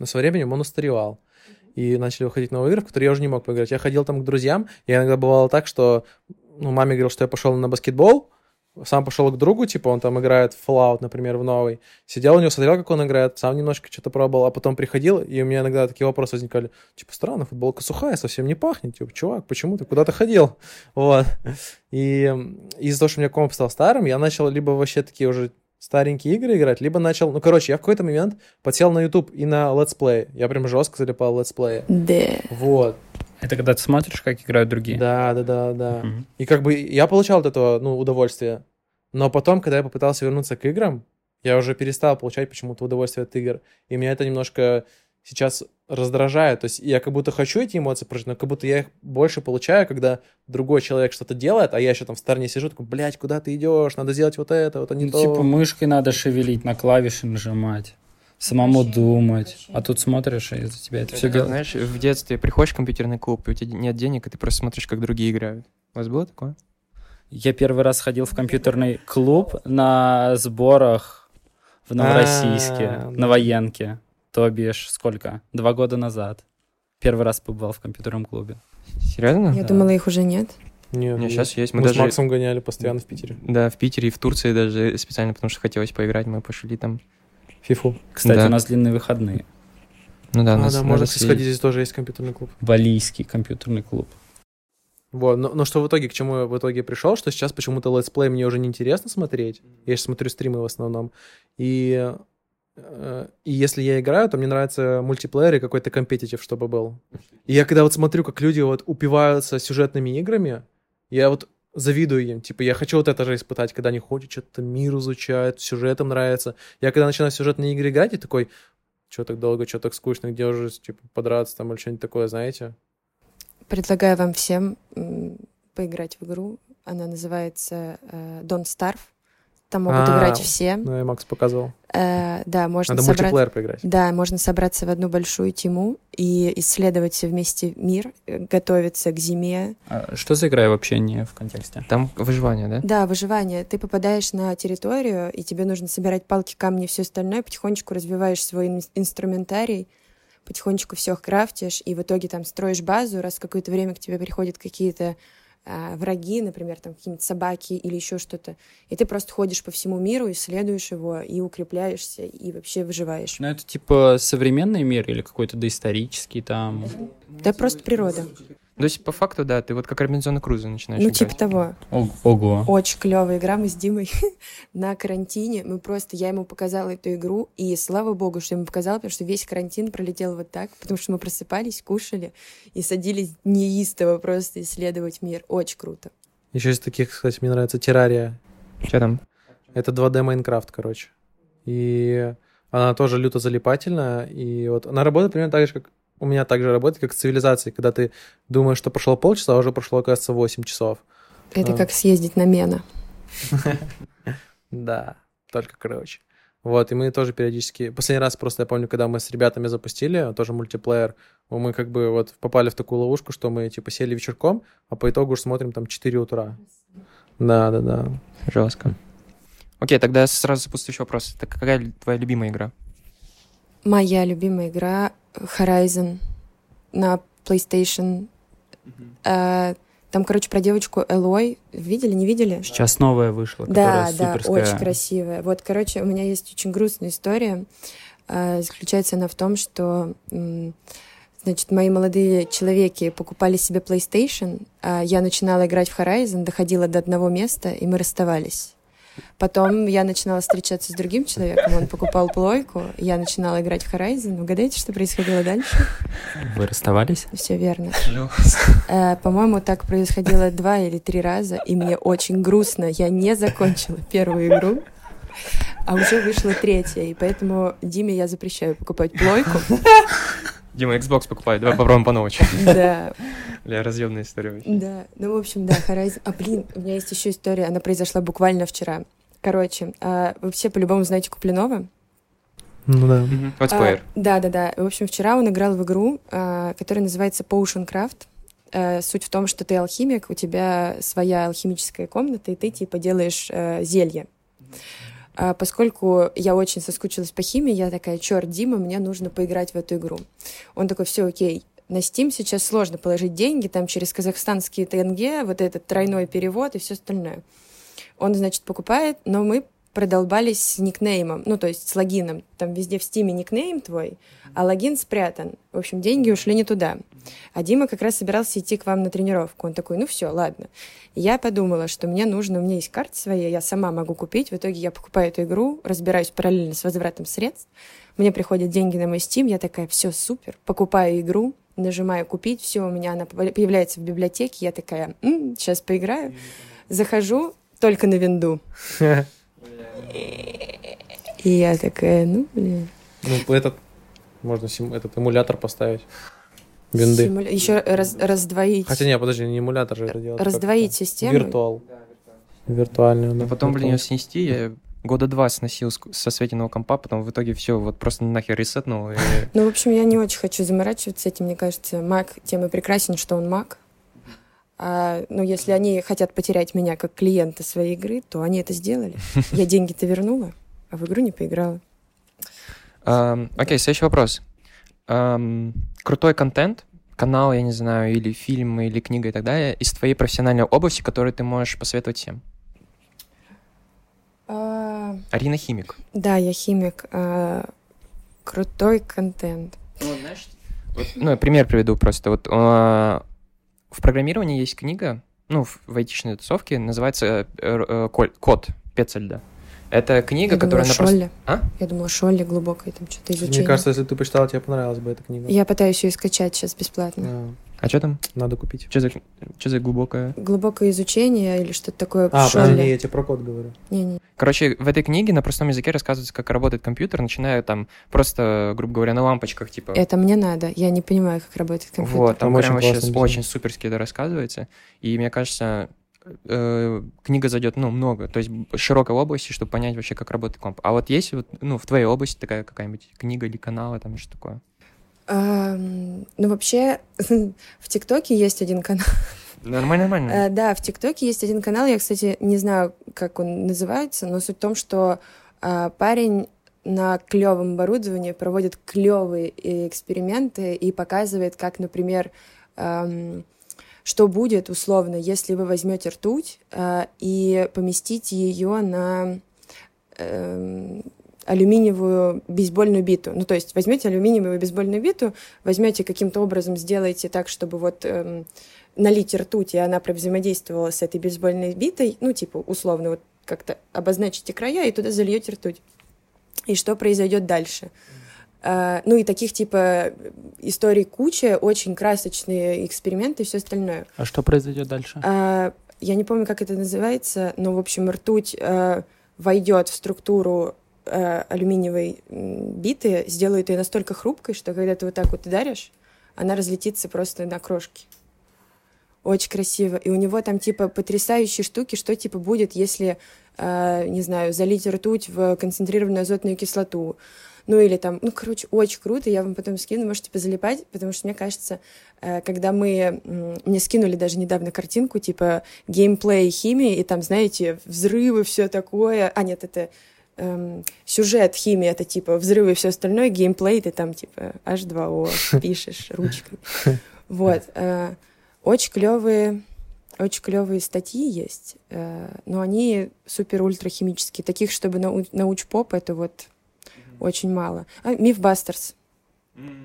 Но со временем он устаревал. И начали выходить новые игры, в которые я уже не мог поиграть. Я ходил там к друзьям, и иногда бывало так, что ну, маме говорил, что я пошел на баскетбол, сам пошел к другу, типа, он там играет в Fallout, например, в новый. Сидел у него, смотрел, как он играет, сам немножко что-то пробовал, а потом приходил, и у меня иногда такие вопросы возникали. Типа, странно, футболка сухая, совсем не пахнет. Типа, чувак, почему ты куда то ходил? Вот. И из-за того, что у меня комп стал старым, я начал либо вообще такие уже старенькие игры играть, либо начал... Ну, короче, я в какой-то момент подсел на YouTube и на летсплей. Я прям жестко залипал летсплея. Да. Вот. Это когда ты смотришь, как играют другие. Да, да, да, да. Мгм. И как бы я получал от этого, ну, удовольствие. Но потом, когда я попытался вернуться к играм, я уже перестал получать почему-то удовольствие от игр. И меня это немножко сейчас раздражает. То есть я как будто хочу эти эмоции прожить, но как будто я их больше получаю, когда другой человек что-то делает, а я еще там в стороне сижу, такой, блядь, куда ты идешь? Надо сделать вот это, вот это не Ну, то. типа мышкой надо шевелить, на клавиши нажимать, самому думать. А тут смотришь, и за тебя это все Как, делает. Знаешь, в детстве приходишь в компьютерный клуб, и у тебя нет денег, и ты просто смотришь, как другие играют. У вас было такое? Я первый раз ходил в компьютерный клуб на сборах в Новороссийске, А, на военке. То бишь, сколько? Два года назад. Первый раз побывал в компьютерном клубе. Серьезно? Я Да. думала, их уже нет. Не, Не, сейчас есть. Мы Мы, с даже, Максом гоняли постоянно в Питере. да, в Питере и в Турции даже специально, потому что хотелось поиграть, мы пошли там. Фифу. Кстати, Да. у нас длинные выходные. Ну да, А, нас да, можно сходить, здесь тоже есть компьютерный клуб. Балийский компьютерный клуб. Вот, но, но что в итоге, к чему я в итоге пришел, что сейчас почему-то летсплей мне уже не интересно смотреть. Я сейчас смотрю стримы в основном. И, и если я играю, то мне нравится мультиплеер и какой-то компетитив, чтобы был. И я когда вот смотрю, как люди вот упиваются сюжетными играми, я вот завидую им. Типа, я хочу вот это же испытать, когда они ходят, что-то мир изучают, сюжетом нравится. Я когда начинаю сюжетные игры играть, я такой, что так долго, что так скучно, где уже, типа, подраться там или что-нибудь такое, знаете? Предлагаю вам всем поиграть в игру. Она называется э, Don't Starve. Там могут А, играть все. Ну, я Макс показывал. Э, да, можно Надо собрать... мультиплеер поиграть. Да, можно собраться в одну большую тему и исследовать все вместе мир, э, готовиться к зиме. А что за игра вообще не в контексте? Там выживание, да? Да, выживание. Ты попадаешь на территорию, и тебе нужно собирать палки, камни и все остальное. Потихонечку развиваешь свой ин- инструментарий, потихонечку все крафтишь, и в итоге там строишь базу, раз в какое-то время к тебе приходят какие-то а, враги, например, там какие-нибудь собаки или еще что-то, и ты просто ходишь по всему миру, исследуешь его и укрепляешься, и вообще выживаешь. Ну, это типа современный мир или какой-то доисторический там? Да просто природа. То есть, по факту, да, ты вот как Робинзона Круза начинаешь Ну, играть. типа того. Ого. Очень клевая игра. Мы с Димой на карантине. Мы просто, я ему показала эту игру, и слава богу, что я ему показала, потому что весь карантин пролетел вот так, потому что мы просыпались, кушали и садились неистово просто исследовать мир. Очень круто. Еще из таких, кстати, мне нравится Террария. Что там? Это 2D Майнкрафт, короче. И она тоже люто залипательная. И вот она работает примерно так же, как у меня также работает, как с цивилизацией, когда ты думаешь, что прошло полчаса, а уже прошло, оказывается, 8 часов. Это А. как съездить на Мена. Да, только короче. Вот, и мы тоже периодически... Последний раз просто я помню, когда мы с ребятами запустили, тоже мультиплеер, мы как бы вот попали в такую ловушку, что мы типа сели вечерком, а по итогу уж смотрим там 4 утра. Да, да, да. Жестко. Окей, тогда сразу запустишь вопрос. Так какая твоя любимая игра? Моя любимая игра Horizon на PlayStation. Э, Там, короче, про девочку Элой. Видели, не видели? Сейчас новая вышла, Да, да, суперская. очень красивая. Вот, короче, у меня есть очень грустная история. А, Заключается она в том, что, м, значит, мои молодые человеки покупали себе PlayStation, а я начинала играть в Horizon, доходила до одного места, и мы расставались. Потом я начинала встречаться с другим человеком, он покупал плойку, я начинала играть в Horizon. Угадайте, что происходило дальше? Вы расставались? Все верно. Э, По-моему, так происходило два или три раза, и мне очень грустно. Я не закончила первую игру. А уже вышла третья, и поэтому Диме я запрещаю покупать плойку. Дима, Xbox покупай, давай попробуем по новой. Да, Бля, разъемная история вообще. да. Ну, в общем, да, Horizon... А, блин, у меня есть еще история, она произошла буквально вчера. Короче, а, вы все по-любому знаете Куплинова? Ну да. What's Да, да, да. В общем, вчера он играл в игру, а, которая называется Potion Craft. Э, Суть в том, что ты алхимик, у тебя своя алхимическая комната, и ты типа делаешь э, зелье. А Поскольку я очень соскучилась по химии, я такая, черт, Дима, мне нужно поиграть в эту игру. Он такой, все, окей. На Steam сейчас сложно положить деньги, там через казахстанские тенге, вот этот тройной перевод и все остальное. Он, значит, покупает, но мы продолбались с никнеймом, ну, то есть с логином. Там везде в стиме никнейм твой, а логин спрятан. В общем, деньги ушли не туда. А Дима как раз собирался идти к вам на тренировку. Он такой, ну все, ладно. Я подумала, что мне нужно, у меня есть карта своя, я сама могу купить. В итоге я покупаю эту игру, разбираюсь параллельно с возвратом средств. Мне приходят деньги на мой Steam, я такая, все, супер, покупаю игру, нажимаю купить, все, у меня она появляется в библиотеке, я такая, сейчас поиграю. Захожу только на винду. И я такая, ну, блин. Ну, этот, можно этот эмулятор поставить. Винды. Еще раз, раздвоить. Хотя не, подожди, не эмулятор же это делать. Раздвоить как-то. систему. Виртуал. Виртуальную, да. А потом, блин, ее снести, я года два сносил со Светиного компа, потом в итоге все вот просто нахер ресетнул. и- Ну, в общем, я не очень хочу заморачиваться этим. Мне кажется, Мак тем и прекрасен, что он Мак. А, ну, если они хотят потерять меня как клиента своей игры, то они это сделали. Я деньги-то вернула, а в игру не поиграла. Окей, следующий вопрос. Ам, Крутой контент, канал, я не знаю, или фильм, или книга и так далее, из твоей профессиональной области, который ты можешь посоветовать всем. А, Арина Химик. да, я химик. А, крутой контент. Ну, я пример приведу просто. Вот а, в программировании есть книга, ну, в, айтишной тусовке, называется э, э, Код Пецельда. Это книга, Я которая думала, на просто... Шолли. А? Я думала, Шолли глубокое там что-то изучение. Мне кажется, если ты почитала, тебе понравилась бы эта книга. Я пытаюсь ее скачать сейчас бесплатно. Да, А что там? надо купить. Что за, что за глубокое? Глубокое изучение или что-то такое А, подожди, Шолли. не, я тебе про код говорю. Не-не. Короче, в этой книге на простом языке рассказывается, как работает компьютер, начиная там просто, грубо говоря, на лампочках, типа. Это мне надо. Я не понимаю, как работает компьютер. Вот, там Там прям очень вообще очень суперски это рассказывается. И мне кажется, э, книга зайдет, ну, много. То есть широкой области, чтобы понять вообще, как работает комп. А вот есть вот, ну, в твоей области такая какая-нибудь книга или канал, там что такое? Ам, Ну, вообще, в ТикТоке есть один канал. Нормально, нормально. Э, Да, в ТикТоке есть один канал. Я, кстати, не знаю, как он называется, но суть в том, что а, парень на клевом оборудовании проводит клевые эксперименты и показывает, как, например, ам, что будет условно, если вы возьмете ртуть а, и поместите ее на эм, алюминиевую бейсбольную биту. Ну, то есть возьмете алюминиевую бейсбольную биту, возьмете каким-то образом, сделайте так, чтобы вот эм, налить ртуть, и она взаимодействовала с этой бейсбольной битой, ну, типа, условно, вот как-то обозначите края и туда зальете ртуть. И что произойдет дальше? А, ну и таких типа историй куча, очень красочные эксперименты и все остальное. А что произойдет дальше? А, я не помню, как это называется, но, в общем, ртуть а, войдет в структуру алюминиевой биты, сделает ее настолько хрупкой, что когда ты вот так вот ударишь, она разлетится просто на крошки. Очень красиво. И у него там, типа, потрясающие штуки, что, типа, будет, если, а, не знаю, залить ртуть в концентрированную азотную кислоту. Ну, или там, ну, короче, очень круто, я вам потом скину, можете позалипать, потому что, мне кажется, э, когда мы... Мне скинули даже недавно картинку, типа, геймплей химии, и там, знаете, взрывы, все такое. А, нет, это эм, сюжет химии, это, типа, взрывы и все остальное, геймплей, ты там, типа, H2O пишешь ручкой. Вот. э, Очень клевые очень клевые статьи есть, э, но они супер-ультра химические. Таких, чтобы нау- науч-поп, это вот очень мало. А, Мифбастерс.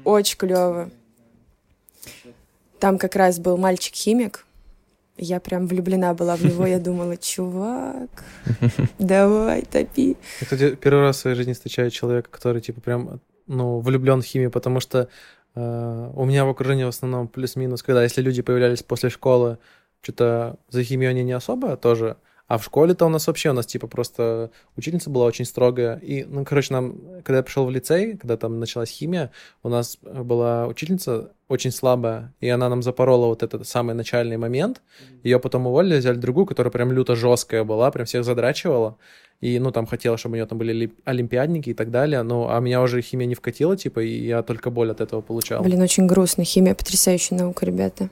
Очень клево. Там как раз был мальчик-химик. Я прям влюблена была в него. Я думала, чувак, давай, топи. Я, кстати, первый раз в своей жизни встречаю человека, который, типа, прям, ну, влюблен в химию, потому что э, у меня в окружении в основном плюс-минус, когда если люди появлялись после школы, что-то за химию они не особо тоже, А в школе-то у нас вообще, у нас типа просто учительница была очень строгая. И, ну, короче, нам, когда я пришел в лицей, когда там началась химия, у нас была учительница очень слабая, и она нам запорола вот этот самый начальный момент. Ее потом уволили, взяли другую, которая прям люто жесткая была, прям всех задрачивала. И, ну, там хотела, чтобы у нее там были олимпиадники и так далее. Ну, а меня уже химия не вкатила, типа, и я только боль от этого получал. Блин, очень грустно. Химия потрясающая наука, ребята.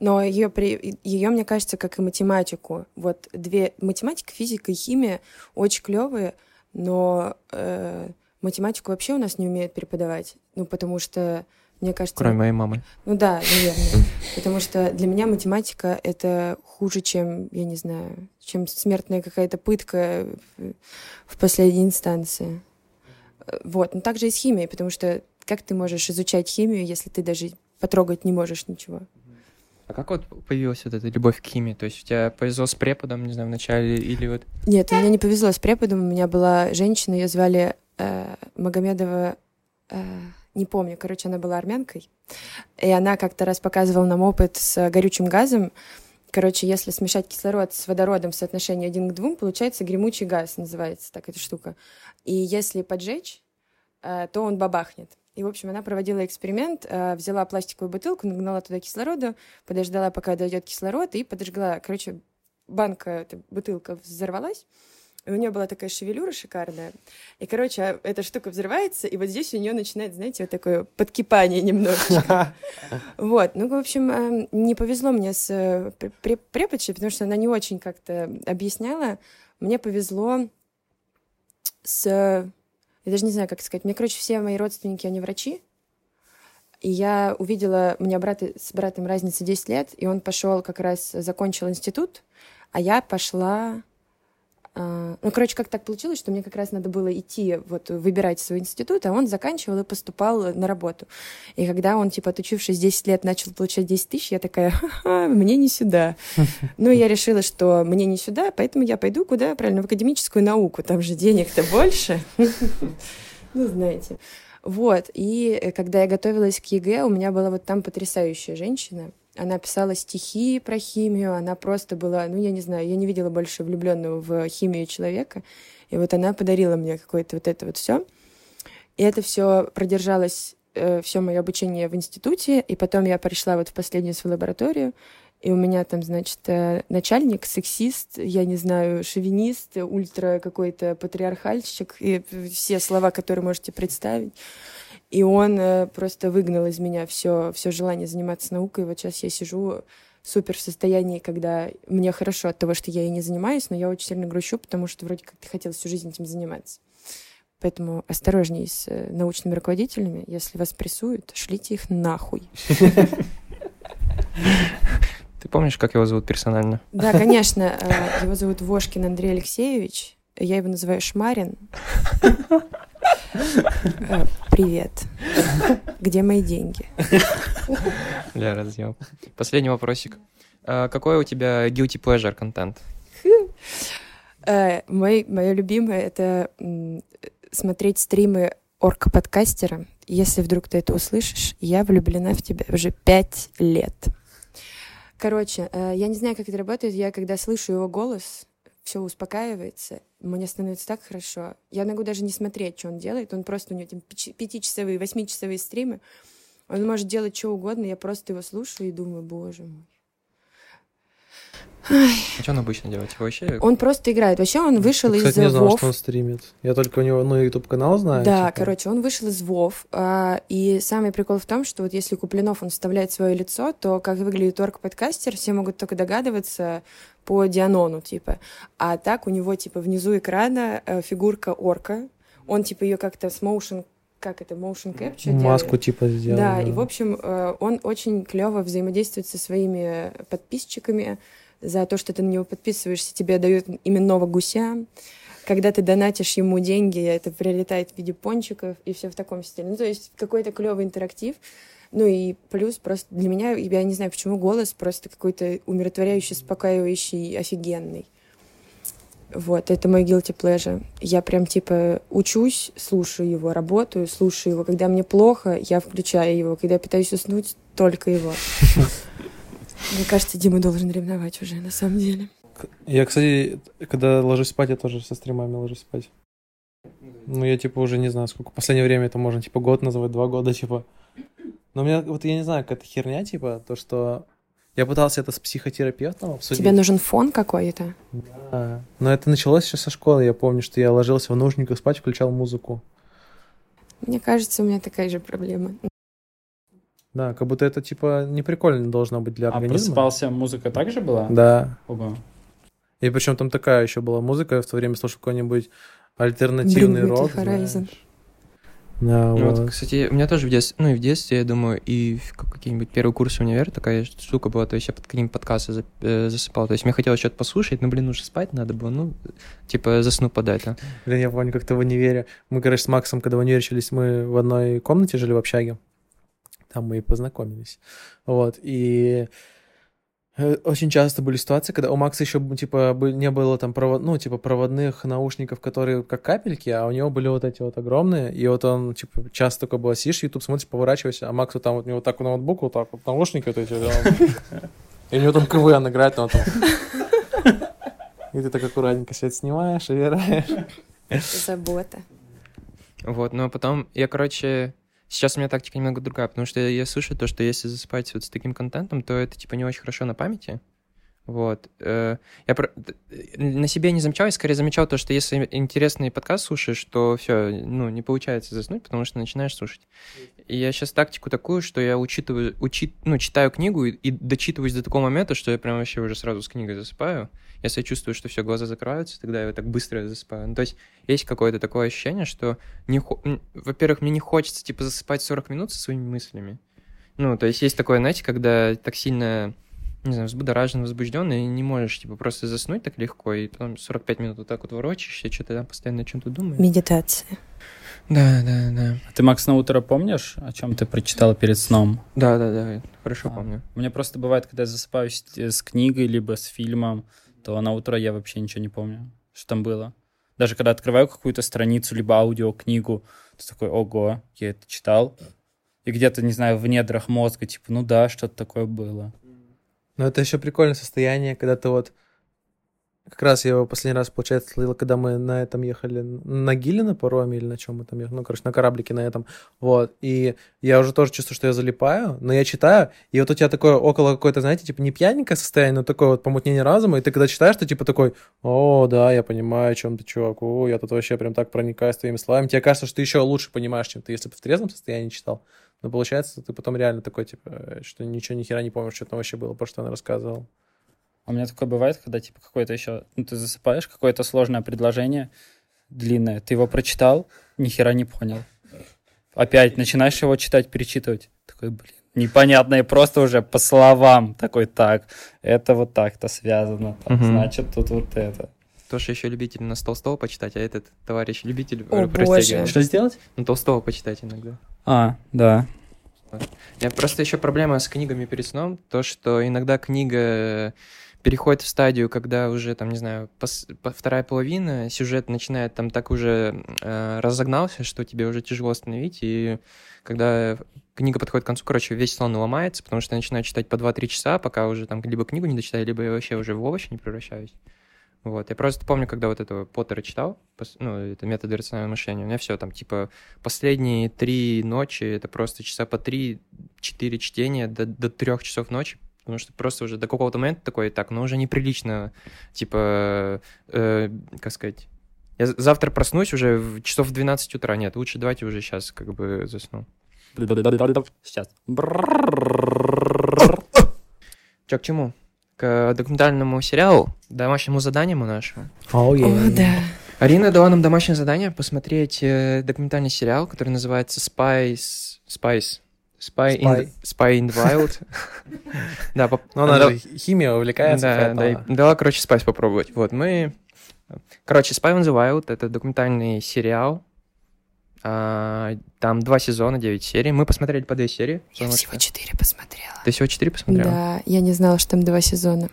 Но ее, при... ее, мне кажется, как и математику. Вот две... Математика, физика и химия очень клевые, но э, математику вообще у нас не умеют преподавать. Ну, потому что, мне кажется... Кроме моей мамы. Ну да, наверное. Потому что для меня математика — это хуже, чем, я не знаю, чем смертная какая-то пытка в последней инстанции. Вот. Но также и с химией, потому что как ты можешь изучать химию, если ты даже потрогать не можешь ничего? А как вот появилась вот эта любовь к химии? То есть у тебя повезло с преподом, не знаю, вначале или вот... Нет, у меня не повезло с преподом. У меня была женщина, ее звали э, Магомедова... Э, не помню, короче, она была армянкой. И она как-то раз показывала нам опыт с горючим газом. Короче, если смешать кислород с водородом в соотношении один к двум, получается гремучий газ, называется так эта штука. И если поджечь, э, то он бабахнет. И, в общем, она проводила эксперимент, э, взяла пластиковую бутылку, нагнала туда кислороду, подождала, пока дойдет кислород, и подожгла. Короче, банка, эта бутылка взорвалась, и у нее была такая шевелюра шикарная. И, короче, эта штука взрывается, и вот здесь у нее начинает, знаете, вот такое подкипание немножечко. Вот. Ну, в общем, э, не повезло мне с э, преподшей, потому что она не очень как-то объясняла. Мне повезло с я даже не знаю, как сказать. Мне, короче, все мои родственники, они врачи. И я увидела, у меня брат, с братом разница 10 лет, и он пошел как раз, закончил институт, а я пошла ну, короче, как так получилось, что мне как раз надо было идти, вот, выбирать свой институт, а он заканчивал и поступал на работу. И когда он, типа, отучившись 10 лет, начал получать 10 тысяч, я такая, ха-ха, мне не сюда. Ну, я решила, что мне не сюда, поэтому я пойду куда? Правильно, в академическую науку, там же денег-то больше. Ну, знаете. Вот, и э, когда я готовилась к ЕГЭ, у меня была вот там потрясающая женщина, она писала стихи про химию, она просто была, ну, я не знаю, я не видела больше влюбленного в химию человека. И вот она подарила мне какое-то вот это вот все. И это все продержалось э, все мое обучение в институте, и потом я пришла вот в последнюю свою лабораторию, и у меня там, значит, э, начальник, сексист, я не знаю, шовинист, ультра какой-то патриархальщик, и все слова, которые можете представить. И он э, просто выгнал из меня все, все желание заниматься наукой. Вот сейчас я сижу супер в состоянии, когда мне хорошо от того, что я и не занимаюсь, но я очень сильно грущу, потому что вроде как ты хотел всю жизнь этим заниматься. Поэтому осторожней с э, научными руководителями. Если вас прессуют, шлите их нахуй. Ты помнишь, как его зовут персонально? Да, конечно. Э, его зовут Вошкин Андрей Алексеевич. Я его называю Шмарин. Э, привет. Где мои деньги? Для разъем. Последний вопросик. А какой у тебя guilty pleasure контент? Э, мой, мое любимое — это смотреть стримы орка-подкастера. Если вдруг ты это услышишь, я влюблена в тебя уже пять лет. Короче, э, я не знаю, как это работает. Я, когда слышу его голос, все успокаивается, мне становится так хорошо. Я могу даже не смотреть, что он делает. Он просто, у него там пятичасовые, восьмичасовые стримы. Он может делать что угодно, я просто его слушаю и думаю, боже мой. А что он обычно делает? Типа вообще... Он просто играет. Вообще он вышел Кстати, из не знал, WoW. что он стримит. Я только у него, ну, YouTube-канал знаю. Да, типа. короче, он вышел из WoW. А, и самый прикол в том, что вот если Куплинов, он вставляет свое лицо, то как выглядит орк-подкастер, все могут только догадываться по Дианону, типа. А так у него, типа, внизу экрана э, фигурка орка. Он, типа, ее как-то с motion как это, motion capture Маску делает. типа сделал. Да, и, в общем, э, он очень клево взаимодействует со своими подписчиками, за то, что ты на него подписываешься, тебе дают именного гуся. Когда ты донатишь ему деньги, это прилетает в виде пончиков и все в таком стиле. Ну, то есть какой-то клевый интерактив. Ну и плюс просто для меня, я не знаю, почему голос просто какой-то умиротворяющий, успокаивающий, офигенный. Вот, это мой guilty pleasure. Я прям, типа, учусь, слушаю его, работаю, слушаю его. Когда мне плохо, я включаю его. Когда я пытаюсь уснуть, только его. Мне кажется, Дима должен ревновать уже, на самом деле. Я, кстати, когда ложусь спать, я тоже со стримами ложусь спать. Ну, я, типа, уже не знаю, сколько. В последнее время это можно, типа, год называть, два года, типа. Но у меня, вот я не знаю, какая-то херня, типа, то, что... Я пытался это с психотерапевтом обсудить. Тебе нужен фон какой-то? Да. Но это началось еще со школы. Я помню, что я ложился в наушниках спать, включал музыку. Мне кажется, у меня такая же проблема. Да, как будто это, типа, не прикольно должно быть для А организма. просыпался, музыка также была? Да. Ого. И причем там такая еще была музыка, я в то время слушал какой-нибудь альтернативный Bring рок. horizon. знаешь. Да, Ну вот. Кстати, у меня тоже в детстве, ну и в детстве, я думаю, и в как- какие-нибудь первые курсы универа такая штука была, то есть я под какие-нибудь подкасты э, засыпал, то есть мне хотелось что-то послушать, но, блин, уже спать надо было, ну, типа засну под это. Блин, я помню, как-то в универе. Мы, короче, с Максом, когда в универе учились, мы в одной комнате жили в общаге. Там мы и познакомились. Вот. И очень часто были ситуации, когда у Макса еще, типа, не было там провод... ну, типа, проводных наушников, которые как капельки, а у него были вот эти вот огромные, и вот он, типа, часто только было сидишь, YouTube смотришь, поворачиваешься, а Максу там вот, у него вот так ноутбук, вот так вот наушники вот эти, да, он- и у него там КВН играет, он там... И ты так аккуратненько свет снимаешь и играешь. Забота. Вот, но потом я, короче, сейчас у меня тактика немного другая, потому что я, слышу то, что если засыпать вот с таким контентом, то это, типа, не очень хорошо на памяти. Вот. Э, Я про- на себе не замечал, я скорее замечал то, что если интересный подкаст слушаешь, то все, ну, не получается заснуть, потому что начинаешь слушать. И я сейчас тактику такую, что я учитываю, учит, ну, читаю книгу и, и дочитываюсь до такого момента, что я прям вообще уже сразу с книгой засыпаю. Если я чувствую, что все, глаза закрываются, тогда я так быстро засыпаю. Ну, то есть есть какое-то такое ощущение, что, не во-первых, мне не хочется, типа, засыпать 40 минут со своими мыслями. Ну, то есть есть такое, знаете, когда так сильно, не знаю, взбудоражен, возбужден, и не можешь, типа, просто заснуть так легко, и потом 45 минут вот так вот ворочаешься, что-то там постоянно о чем-то думаешь. Медитация. Да, да, да. А Ты, Макс, на утро помнишь, о чем ты прочитал перед сном? Да, да, да, хорошо А. помню. У меня просто бывает, когда я засыпаю с, э, с книгой либо с фильмом, то на утро я вообще ничего не помню, что там было. Даже когда открываю какую-то страницу, либо аудиокнигу, ты такой, ого, я это читал. И где-то, не знаю, в недрах мозга, типа, ну да, что-то такое было. Но это еще прикольное состояние, когда ты вот... Как раз я его последний раз, получается, словил, когда мы на этом ехали, на Гиле на пароме или на чем мы там ехали, ну, короче, на кораблике на этом, вот, и я уже тоже чувствую, что я залипаю, но я читаю, и вот у тебя такое около какой-то, знаете, типа не пьяненькое состояние, но такое вот помутнение разума, и ты когда читаешь, ты типа такой, о, да, я понимаю, о чем ты, чувак, о, я тут вообще прям так проникаюсь твоими словами, тебе кажется, что ты еще лучше понимаешь, чем ты, если бы в трезвом состоянии читал, но получается, ты потом реально такой, типа, э, что ничего ни хера не помнишь, что там вообще было, про что она рассказывала. А у меня такое бывает, когда, типа, какое-то еще... Ну, ты засыпаешь, какое-то сложное предложение, длинное, ты его прочитал, ни хера не понял. Опять начинаешь его читать, перечитывать. Такой, блин, непонятно, и просто уже по словам такой, так, это вот так-то связано, так, Мгм. значит, тут вот это. Тоже еще любитель на Толстого почитать, а этот товарищ любитель О, растягивания. боже. Что сделать? На Толстого почитать иногда. А, да. Меня просто еще проблема с книгами перед сном, то, что иногда книга переходит в стадию, когда уже, там, не знаю, пос- по- вторая половина, сюжет начинает там так уже э, разогнался, что тебе уже тяжело остановить, и когда книга подходит к концу, короче, весь сон ломается, потому что я начинаю читать по 2-3 часа, пока уже там либо книгу не дочитаю, либо я вообще уже в овощи не превращаюсь. Вот, я просто помню, когда вот этого Поттера читал, ну, это методы рационального мышления, у меня все там, типа, последние три ночи, это просто часа по три-четыре чтения до, до трех часов ночи, потому что просто уже до какого-то момента такой, так, ну, уже неприлично, типа, э, как сказать, я завтра проснусь уже в часов в 12 утра, нет, лучше давайте уже сейчас как бы засну. Сейчас. Чё, к чему? К документальному сериалу, домашнему заданию нашему. Oh, О, да. Арина дала нам домашнее задание посмотреть э, документальный сериал, который называется Spice... Spice... Spy, in, Spy in the Wild. Да, поп- Ну, она химия увлекается. да, да, и дала, короче, Spice попробовать. Вот, мы... Короче, Spy in the Wild — это документальный сериал. А, Там два сезона, девять серий. Мы посмотрели по две серии. Я всего что- четыре посмотрела. Ты всего четыре посмотрела? Да, я не знала, что там два сезона.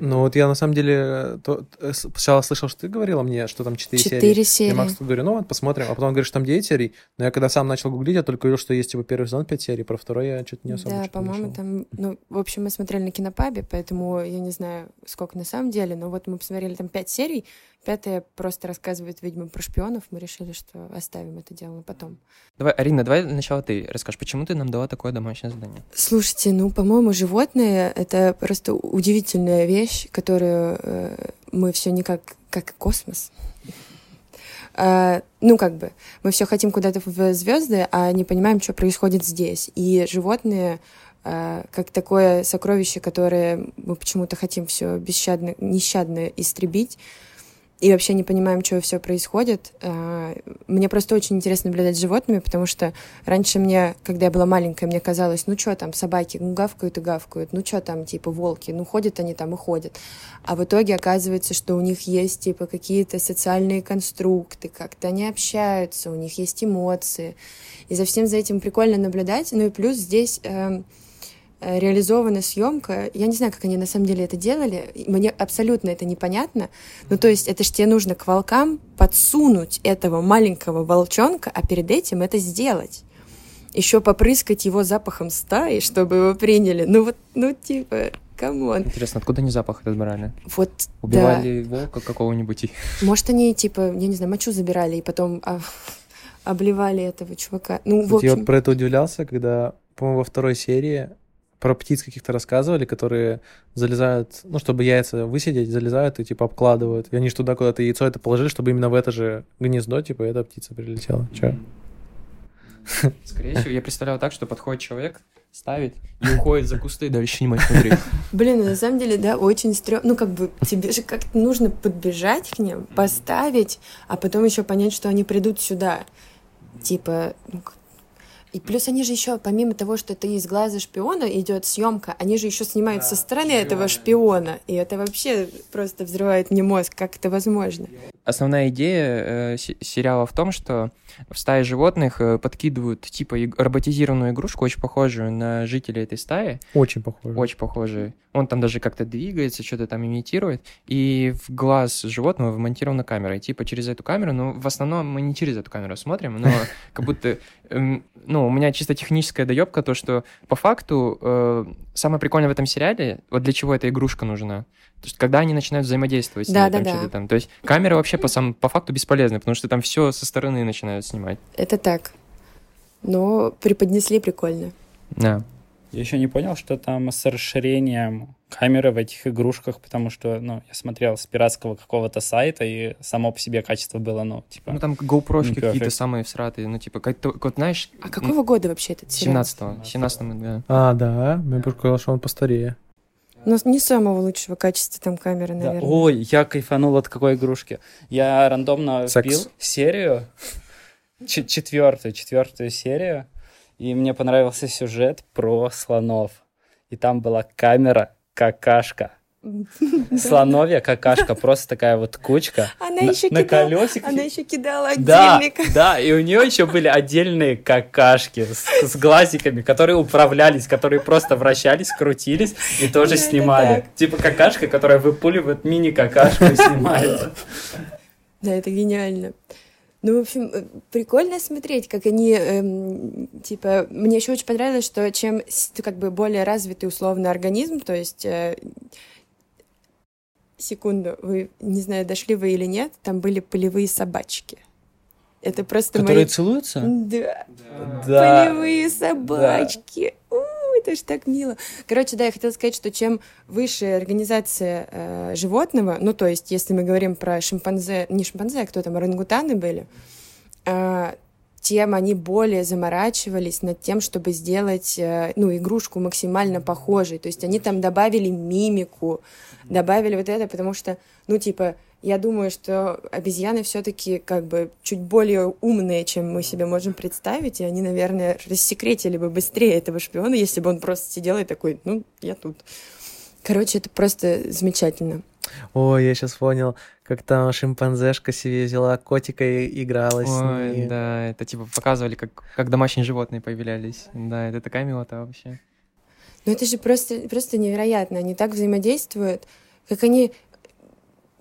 Ну вот я на самом деле то, э, сначала слышал, что ты говорила мне, что там 4 серии. Четыре Я серии. Максу говорю, ну вот посмотрим. А потом он говорит, что там 9 серий. Но я когда сам начал гуглить, я только увидел, что есть типа первый сезон 5 серий. Про второй я что-то не особо Да, по-моему, там, ну, в общем, мы смотрели на кинопабе, поэтому я не знаю, сколько на самом деле, но вот мы посмотрели там пять серий, пятая просто рассказывает, видимо, про шпионов, мы решили, что оставим это дело потом. Давай, Арина, давай сначала ты расскажешь, почему ты нам дала такое домашнее задание? Слушайте, ну, по-моему, животные — это просто удивительная вещь, которую э, мы все никак, как космос. А, ну, как бы, мы все хотим куда-то в звезды, а не понимаем, что происходит здесь. И животные а, как такое сокровище, которое мы почему-то хотим все бесщадно, нещадно истребить, и вообще не понимаем, что все происходит. А, Мне просто очень интересно наблюдать за животными, потому что раньше мне, когда я была маленькая, мне казалось, ну что там, собаки, ну гавкают и гавкают, ну что там, типа, волки, ну ходят они там и ходят. А в итоге оказывается, что у них есть, типа, какие-то социальные конструкты, как-то они общаются, у них есть эмоции. И за всем за этим прикольно наблюдать. Ну и плюс здесь эм, реализована съемка. Я не знаю, как они на самом деле это делали. Мне абсолютно это непонятно. Ну, то есть, это ж тебе нужно к волкам подсунуть этого маленького волчонка, а перед этим это сделать. Еще попрыскать его запахом стаи, чтобы его приняли. Ну вот, ну типа, come on. Интересно, откуда они запах этот брали? Вот, Убивали волка какого-нибудь? да. Может, они, типа, я не знаю, мочу забирали и потом а, обливали этого чувака. Ну, в Вот я общем, вот про это удивлялся, когда, по-моему, во второй серии про птиц каких-то рассказывали, которые залезают, ну, чтобы яйца высидеть, залезают и, типа, обкладывают. И они ж туда куда-то яйцо это положили, чтобы именно в это же гнездо, типа, эта птица прилетела. Че? Скорее всего, я представлял так, что подходит человек, ставит и уходит за кусты, дальше снимать смотреть. Блин, ну, на самом деле, да, очень стрёмно. Ну, как бы, тебе же как-то нужно подбежать к ним, поставить, а потом еще понять, что они придут сюда. Типа, ну, и плюс они же еще, помимо того, что ты из глаза шпиона идет съемка, они же еще снимают со стороны этого шпиона. И это вообще просто взрывает мне мозг. Как это возможно? Основная идея э, се- сериала в том, что в стае животных э, подкидывают типа иг- роботизированную игрушку, очень похожую на жителей этой стаи, Очень похоже. очень похожую. Он там даже как-то двигается, что-то там имитирует, и в глаз животного вмонтирована камера. И типа через эту камеру, ну, в основном мы не через эту камеру смотрим, но как будто, ну, у меня чисто техническая доебка, то, что по факту э, самое прикольное в этом сериале, вот для чего эта игрушка нужна, то есть когда они начинают взаимодействовать с ней, Да, там да, да. что-то там. То есть камера вообще по, сам, по факту бесполезна, потому что там все со стороны начинают снимать. Это так. Но преподнесли прикольно. Да. Я еще не понял, что там с расширением камеры в этих игрушках, потому что, ну, я смотрел с пиратского какого-то сайта, и само по себе качество было, ну, типа... Ну там GoPro какие-то самые всратые, ну типа, как вот знаешь, А какого года вообще этот сериал? 17-го, 17 да. А, да, мне показалось, что он постарее. Ну, не самого лучшего качества там камеры, Да. наверное. Ой, я кайфанул от какой игрушки. Я рандомно Секс. вбил серию, четвертую, четвертую серию, и мне понравился сюжет про слонов. И там была камера какашка. Слоновья какашка, просто такая вот кучка. Она на, еще на кидала, колесиках. она еще кидала Да, отдельный ка- да, и у нее еще были отдельные какашки с, с глазиками, которые управлялись, которые просто вращались, крутились и тоже Ну, снимали. так. Типа какашка, которая выпуливает мини-какашку и снимается. Да, это гениально. Ну, в общем, э, прикольно смотреть, как они, эм, типа, мне еще очень понравилось, что чем как бы более развитый условно организм, то есть, э, секунду, вы, не знаю, дошли вы или нет, там были полевые собачки. Это просто Которые мои... целуются? Да, Да. полевые собачки. У, это ж так мило. Короче, да, я хотела сказать, что чем выше организация э, животного, ну, то есть, если мы говорим про шимпанзе, не шимпанзе, а кто там, орангутаны были, э, тем они более заморачивались над тем, чтобы сделать, э, ну, игрушку максимально похожей. То есть они там добавили мимику, добавили вот это, потому что, ну, типа, я думаю, что обезьяны все-таки как бы чуть более умные, чем мы себе можем представить, и они, наверное, рассекретили бы быстрее этого шпиона, если бы он просто сидел и такой, ну, я тут. Короче, это просто замечательно. Ой, я сейчас понял, как там шимпанзешка себе взяла котика и игралась с Ой, ним. да, это типа показывали, как, как домашние животные появлялись. Да, это такая милота вообще. Ну, это же просто, просто невероятно. Они так взаимодействуют. как они,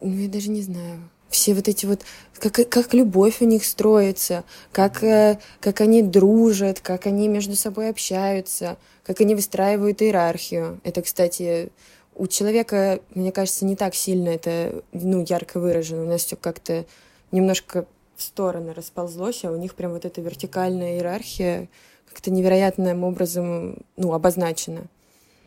ну, я даже не знаю, все вот эти вот, как, как любовь у них строится, как, э, как они дружат, как они между собой общаются, как они выстраивают иерархию. Это, кстати, у человека, мне кажется, не так сильно это, ну, ярко выражено. У нас все как-то немножко в стороны расползлось, а у них прям вот эта вертикальная иерархия как-то невероятным образом, ну, обозначена.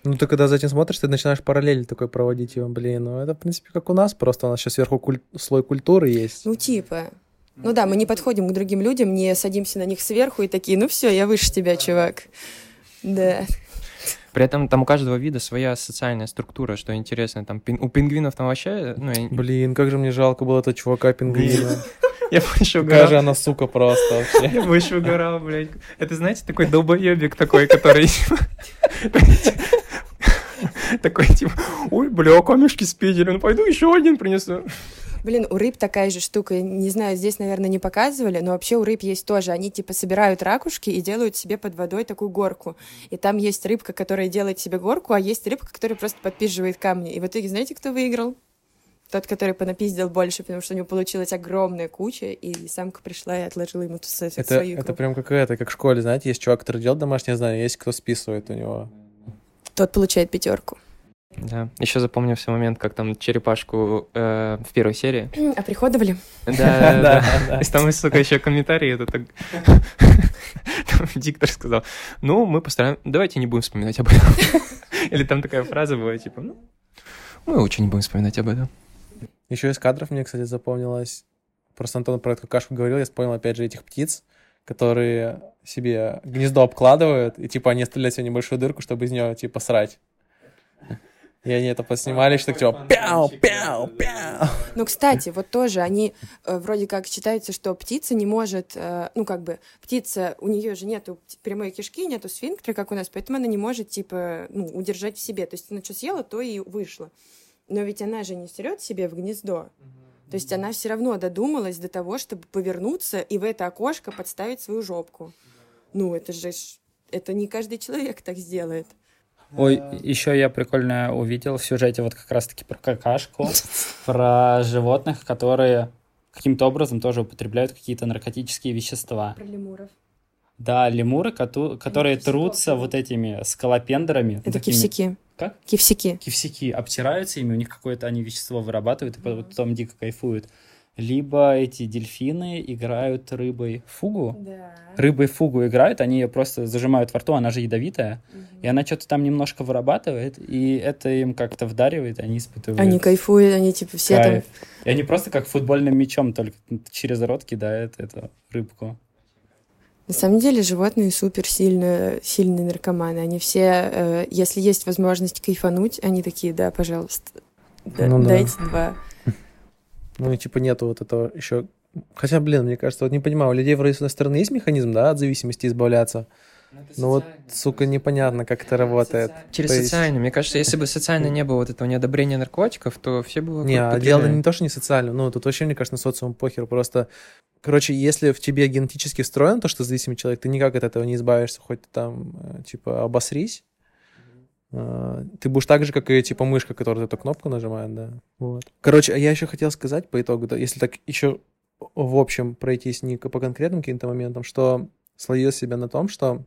Ну, ты когда за этим смотришь, ты начинаешь параллель такой проводить его, блин, ну, это, в принципе, как у нас, просто у нас сейчас сверху куль... слой культуры есть. Ну, типа. Ну да, мы не подходим к другим людям, не садимся на них сверху и такие, ну все, я выше тебя, чувак. Да. При этом там у каждого вида своя социальная структура, что интересно. Там пин... у пингвинов там вообще... Ну, я... Блин, как же мне жалко было этого чувака пингвина. Я больше угорал. Какая же она сука просто вообще. Я больше угорал, блядь. Это, знаете, такой долбоебик такой, который... Такой, типа, ой, бля, камешки спидили, ну пойду еще один принесу. Блин, у рыб такая же штука. Не знаю, здесь, наверное, не показывали, но вообще у рыб есть тоже. Они типа собирают ракушки и делают себе под водой такую горку. И там есть рыбка, которая делает себе горку, а есть рыбка, которая просто подпизживает камни. И в итоге знаете, кто выиграл? Тот, который понапиздил больше, потому что у него получилась огромная куча, и самка пришла и отложила ему ту это, свою Это прям как это, как в школе, знаете, есть чувак, который делает домашнее задание, есть кто списывает у него тот получает пятерку. Да, еще запомню все момент, как там черепашку э, в первой серии. А приходовали? Да, да, И там, сука, еще комментарий это так... диктор сказал, ну, мы постараемся, давайте не будем вспоминать об этом. Или там такая фраза была, типа, ну, мы очень не будем вспоминать об этом. Еще из кадров мне, кстати, запомнилось, просто Антон про эту кашку говорил, я вспомнил опять же этих птиц, которые себе гнездо обкладывают, и типа они оставляют себе небольшую дырку, чтобы из нее типа срать. И они это поснимали, что типа пяу, пяу, пяу. Ну, кстати, вот тоже они э, вроде как считается, что птица не может, э, ну, как бы, птица, у нее же нету прямой кишки, нету сфинктера, как у нас, поэтому она не может, типа, ну, удержать в себе. То есть она что съела, то и вышло. Но ведь она же не стерет себе в гнездо. То есть она все равно додумалась до того, чтобы повернуться и в это окошко подставить свою жопку. Ну, это же... Это не каждый человек так сделает. Ой, еще я прикольно увидел в сюжете вот как раз-таки про какашку, про животных, которые каким-то образом тоже употребляют какие-то наркотические вещества. Про лемуров. Да, лемуры, которые трутся вот этими скалопендерами. Это такими... кивсяки. Как? Кивсяки. Кивсяки обтираются ими, у них какое-то они вещество вырабатывают, и потом дико кайфуют. Либо эти дельфины играют рыбой фугу. Да. Рыбой фугу играют, они ее просто зажимают во рту, она же ядовитая. Угу. И она что-то там немножко вырабатывает, и это им как-то вдаривает, они испытывают. Они кайфуют, они типа все кайф. там. И они просто как футбольным мячом, только через рот кидают эту рыбку. На самом деле животные супер сильные, сильные наркоманы. Они все, э, если есть возможность кайфануть, они такие, да, пожалуйста, да, ну, дайте да. два. Ну и типа нету вот этого еще. Хотя, блин, мне кажется, вот не понимаю, у людей вроде с одной стороны есть механизм, да, от зависимости избавляться. Ну, ну вот, сука, непонятно, как это работает. Через то социально. Мне кажется, если бы социально не было вот этого неодобрения наркотиков, то все было... Не, а дело не то, что не социально. Ну, тут вообще, мне кажется, на социум похер. Просто, короче, если в тебе генетически встроено то, что зависимый человек, ты никак от этого не избавишься, хоть ты там, э, типа, обосрись. А, ты будешь так же, как и типа мышка, которая эту кнопку нажимает, да. Вот. Короче, а я еще хотел сказать по итогу, да, если так еще в общем пройтись не по конкретным каким-то моментам, что словил себя на том, что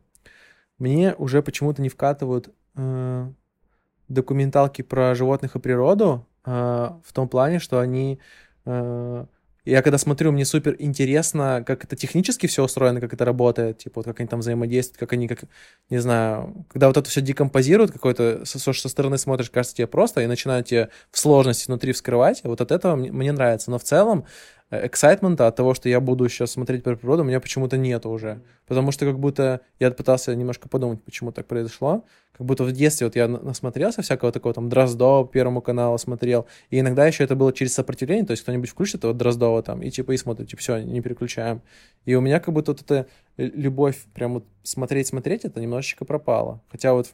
мне уже почему-то не вкатывают э, документалки про животных и природу э, в том плане, что они э, я когда смотрю, мне супер интересно, как это технически все устроено, как это работает, типа, вот как они там взаимодействуют, как они, как, не знаю, когда вот это все декомпозируют, какой-то, со, со стороны смотришь, кажется тебе просто, и начинают тебе в сложности внутри вскрывать, вот от этого мне, мне нравится. Но в целом эксайтмента от того, что я буду сейчас смотреть про природу, у меня почему-то нет уже. Потому что как будто я пытался немножко подумать, почему так произошло. Как будто в детстве вот я насмотрелся всякого такого, там, Дроздова Первому каналу смотрел. И иногда еще это было через сопротивление, то есть кто-нибудь включит вот Дроздова там, и типа и смотрит, типа, все, не переключаем. И у меня как будто вот эта любовь прям вот смотреть-смотреть, это немножечко пропало. Хотя вот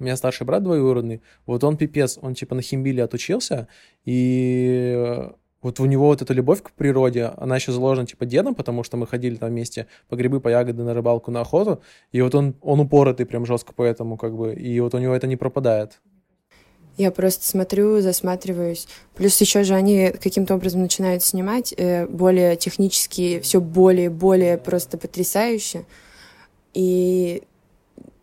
у меня старший брат двоюродный, вот он пипец, он типа на химбиле отучился, и вот у него вот эта любовь к природе, она еще заложена типа дедом, потому что мы ходили там вместе по грибы, по ягоды, на рыбалку, на охоту, и вот он, он упоротый прям жестко поэтому как бы, и вот у него это не пропадает. Я просто смотрю, засматриваюсь. Плюс еще же они каким-то образом начинают снимать э, более технически, все более более просто потрясающе. И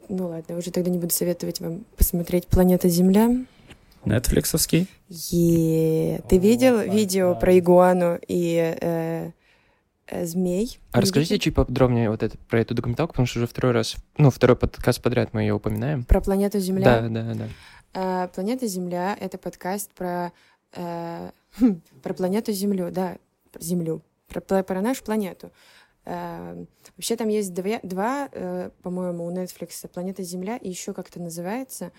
ну ладно, уже тогда не буду советовать вам посмотреть «Планета Земля». Нетфликсовский. Е, ты видел видео про игуану и э, э, змей? А расскажите чуть поподробнее вот это, про эту документалку, потому что уже второй раз, ну, второй подкаст подряд мы ее упоминаем. Про планету Земля? Да, да, да. А, Планета Земля — это подкаст про, э, хм, про планету Землю, да, Землю, про, про нашу планету. Э, вообще там есть две, два, э, по-моему, у Netflix «Планета Земля» и еще как-то называется.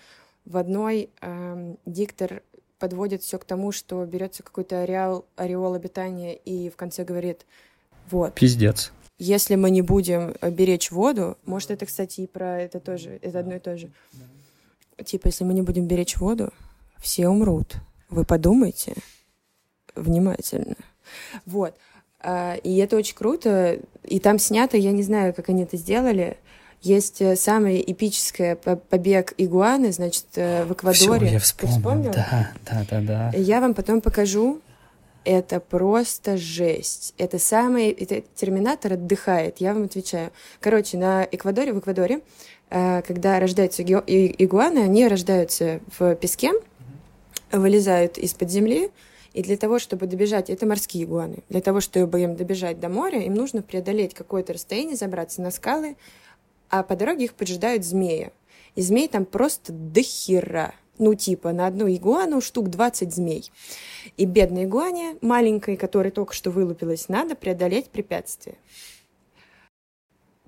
В одной эм, диктор подводит все к тому, что берется какой-то ареал, ореол обитания и в конце говорит, вот, Пиздец. если мы не будем э, беречь воду, может, это, кстати, и про это тоже, это одно и то же. Типа, если мы не будем беречь воду, все умрут. Вы подумайте внимательно. Вот. А, И это очень круто. И там снято, я не знаю, как они это сделали. Есть э, самое эпическое по- побег игуаны, значит, э, в Эквадоре. Всё, я Ты вспомнил. вспомнил? Да, да, да, да. Я вам потом покажу. Это просто жесть. Это самый... Это терминатор отдыхает, я вам отвечаю. Короче, на Эквадоре, в Эквадоре, э, когда рождаются игуаны, они рождаются в песке, вылезают из-под земли, и для того, чтобы добежать, это морские игуаны, для того, чтобы им добежать до моря, им нужно преодолеть какое-то расстояние, забраться на скалы, а по дороге их поджидают змеи. И змей там просто дохера. Ну, типа, на одну игуану штук 20 змей. И бедной игуане, маленькой, которая только что вылупилась, надо преодолеть препятствие.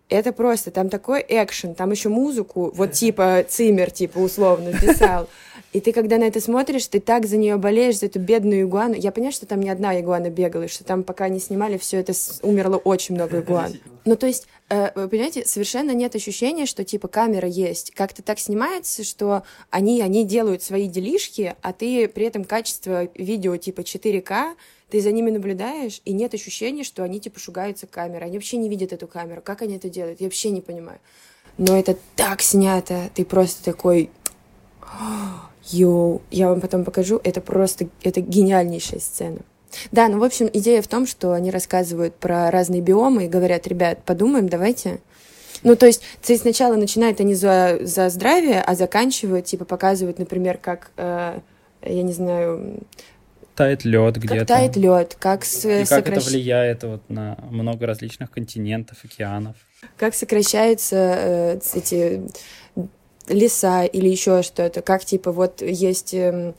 Это просто, там такой экшен, там еще музыку, вот типа Цимер, типа, условно, писал. И ты, когда на это смотришь, ты так за нее болеешь, за эту бедную игуану. Я понимаю, что там не одна игуана бегала, и что там, пока не снимали, все это с- умерло очень много игуан. Ну, то есть, э, вы понимаете, совершенно нет ощущения, что, типа, камера есть. Как-то так снимается, что они, они делают свои делишки, а ты при этом качество видео, типа, 4К, ты за ними наблюдаешь, и нет ощущения, что они, типа, шугаются камерой. Они вообще не видят эту камеру. Как они это делают? Я вообще не понимаю. Но это так снято. Ты просто такой... Йоу, я вам потом покажу. Это просто... Это гениальнейшая сцена. Да, ну, в общем, идея в том, что они рассказывают про разные биомы и говорят, ребят, подумаем, давайте. Ну, то есть, сначала начинают они за, за здравие, а заканчивают, типа, показывают, например, как, э, я не знаю, Тает лед где-то. как тает лед, как, с- И как это сокращ- влияет вот на много различных континентов, океанов. как сокращаются э, эти леса или еще что-то, как типа вот есть эм,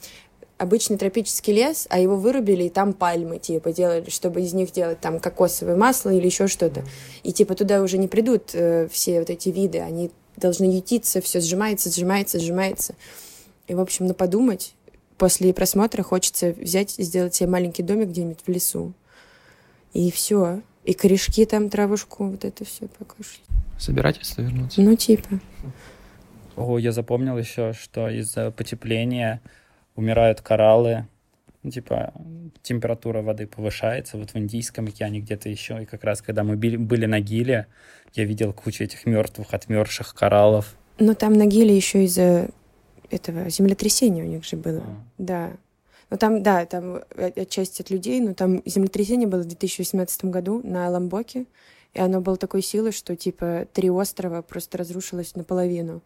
обычный тропический лес, а его вырубили, и там пальмы, типа, делали, чтобы из них делать там кокосовое масло или еще что-то. И типа туда уже не придут э, все вот эти виды, они должны ютиться, все сжимается, сжимается, сжимается. И, в общем, на подумать, после просмотра хочется взять и сделать себе маленький домик где-нибудь в лесу. И все. И корешки там, травушку, вот это все покушать. Собирательство вернуться. Ну, типа. О, я запомнил еще, что из-за потепления умирают кораллы. Ну, Типа температура воды повышается. Вот в Индийском океане где-то еще. И как раз когда мы были на Гиле, я видел кучу этих мертвых, отмерших кораллов. Но там на Гиле еще из-за этого землетрясения у них же было. А. Да. Ну там, да, там отчасти от людей, но там землетрясение было в 2018 году на Ламбоке, и оно было такой силы, что типа три острова просто разрушилось наполовину.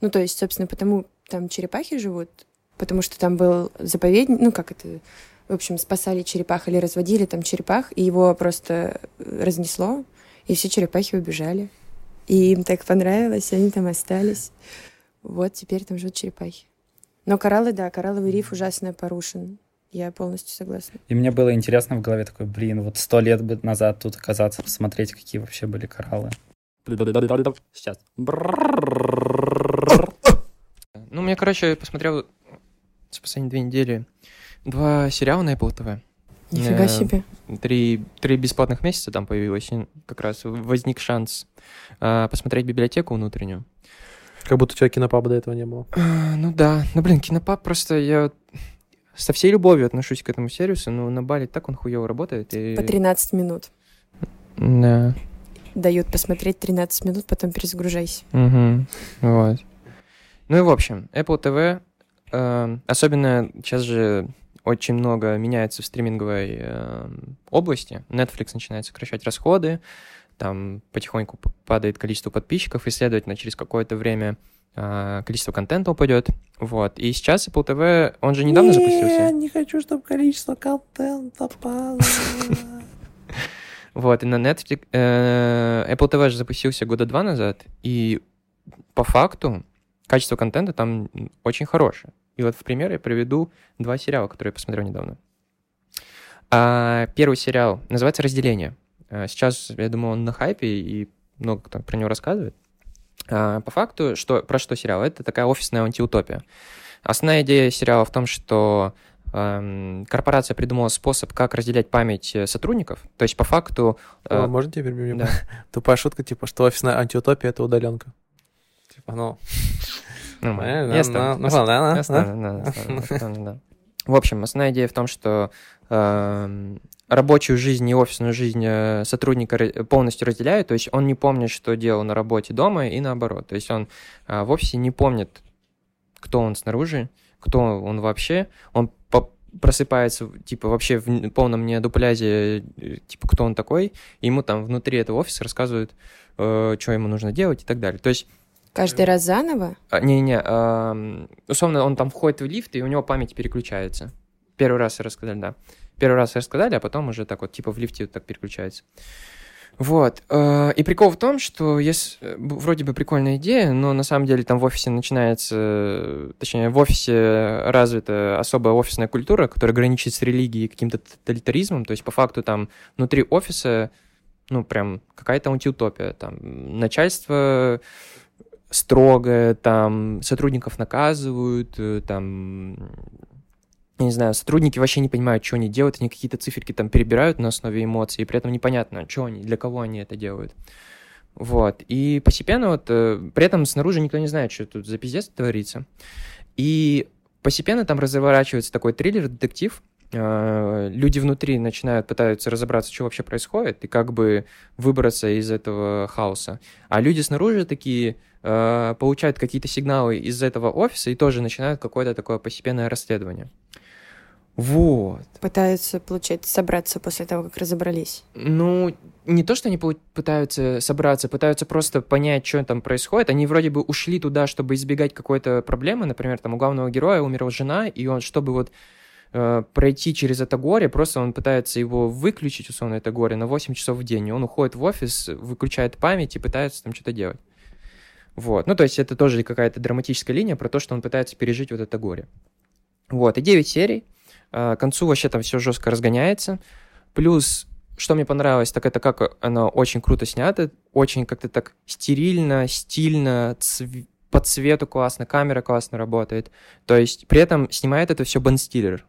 Ну, то есть, собственно, потому там черепахи живут, потому что там был заповедник, ну, как это, в общем, спасали черепах или разводили там черепах, и его просто разнесло, и все черепахи убежали. И им так понравилось, они там остались. Вот теперь там живут черепахи. Но кораллы, да, коралловый риф ужасно порушен. Я полностью согласна. И мне было интересно в голове такой, блин, вот сто лет бы назад тут оказаться, посмотреть, какие вообще были кораллы. Сейчас. Ну, мне, короче, я посмотрел за последние две недели два сериала на Apple TV. Нифига Э, себе. Три, три бесплатных месяца там появилось, и как раз возник шанс а, посмотреть библиотеку внутреннюю. Как будто у тебя кинопаба до этого не было. А, ну да, ну блин, кинопаб просто я со всей любовью отношусь к этому сервису, но на Бали так он хуево работает. И... По 13 минут. Да. Дают посмотреть 13 минут, потом перезагружайся. Мгм. Вот. Ну и в общем, Apple TV э, особенно сейчас же очень много меняется в стриминговой э, области. Netflix начинает сокращать расходы, там потихоньку падает количество подписчиков, и, следовательно, через какое-то время э, количество контента упадет. Вот. И сейчас Apple TV, он же недавно Не, запустился. не хочу, чтобы количество контента падало. Вот, и на Netflix... э, Apple TV же запустился года два назад, и по факту качество контента там очень хорошее. И вот в пример я приведу два сериала, которые я посмотрел недавно. А, первый сериал называется «Разделение». А, Сейчас, я думаю, он на хайпе, и много кто про него рассказывает. А, По факту, что, про что сериал? Это такая офисная антиутопия. Основная идея сериала в том, что корпорация придумала способ, как разделять память э, сотрудников. То есть, по факту... э, О, Можно тебя перебью? да. Тупая шутка, типа, что офисная антиутопия — это удаленка. Типа, ну... Нормально. Э. В общем, основная идея в том, что эм, рабочую жизнь и офисную жизнь э, сотрудника полностью разделяют, то есть он не помнит, что делал на работе дома и наоборот. То есть он э, в офисе не помнит, кто он снаружи, кто он вообще. Он просыпается, типа, вообще в полном неодуплязе, э, типа, кто он такой, и ему там внутри этого офиса рассказывают, э, что ему нужно делать и так далее. То есть Каждый раз заново? а, Не-не, ам, условно, он там входит в лифт, и у него память переключается. Первый раз рассказали, да. Первый раз рассказали, а потом уже так вот, типа, в лифте вот так переключается. Вот. э, И прикол в том, что если, э, вроде бы прикольная идея, но на самом деле там в офисе начинается, э, точнее, в офисе развита особая офисная культура, которая граничит с религией и каким-то тоталитаризмом. То есть, по факту, там внутри офиса, ну, прям какая-то антиутопия. Там начальство строгое, там сотрудников наказывают, там, не знаю, сотрудники вообще не понимают, что они делают, они какие-то циферки там перебирают на основе эмоций, и при этом непонятно, что они, для кого они это делают. Вот, и постепенно вот, э, при этом снаружи никто не знает, что тут за пиздец творится. И постепенно там разворачивается такой триллер, детектив, Э, люди внутри начинают, пытаются разобраться, что вообще происходит, и как бы выбраться из этого хаоса. А люди снаружи такие э, получают какие-то сигналы из этого офиса и тоже начинают какое-то такое постепенное расследование. Вот. Пытаются, получается, собраться после того, как разобрались. Ну, не то, что они пытаются собраться, пытаются просто понять, что там происходит. Они вроде бы ушли туда, чтобы избегать какой-то проблемы. Например, там у главного героя умерла жена, и он, чтобы вот э, пройти через это горе, просто он пытается его выключить, условно, это горе, на 8 часов в день. И он уходит в офис, выключает память и пытается там что-то делать. Вот. Ну, то есть это тоже какая-то драматическая линия про то, что он пытается пережить вот это горе. Вот. И 9 серий. А, К концу вообще там все жестко разгоняется. Плюс, что мне понравилось, так это как оно очень круто снято, очень как-то так стерильно, стильно, цв- по цвету классно, камера классно работает. То есть при этом снимает это все Бен Стиллер.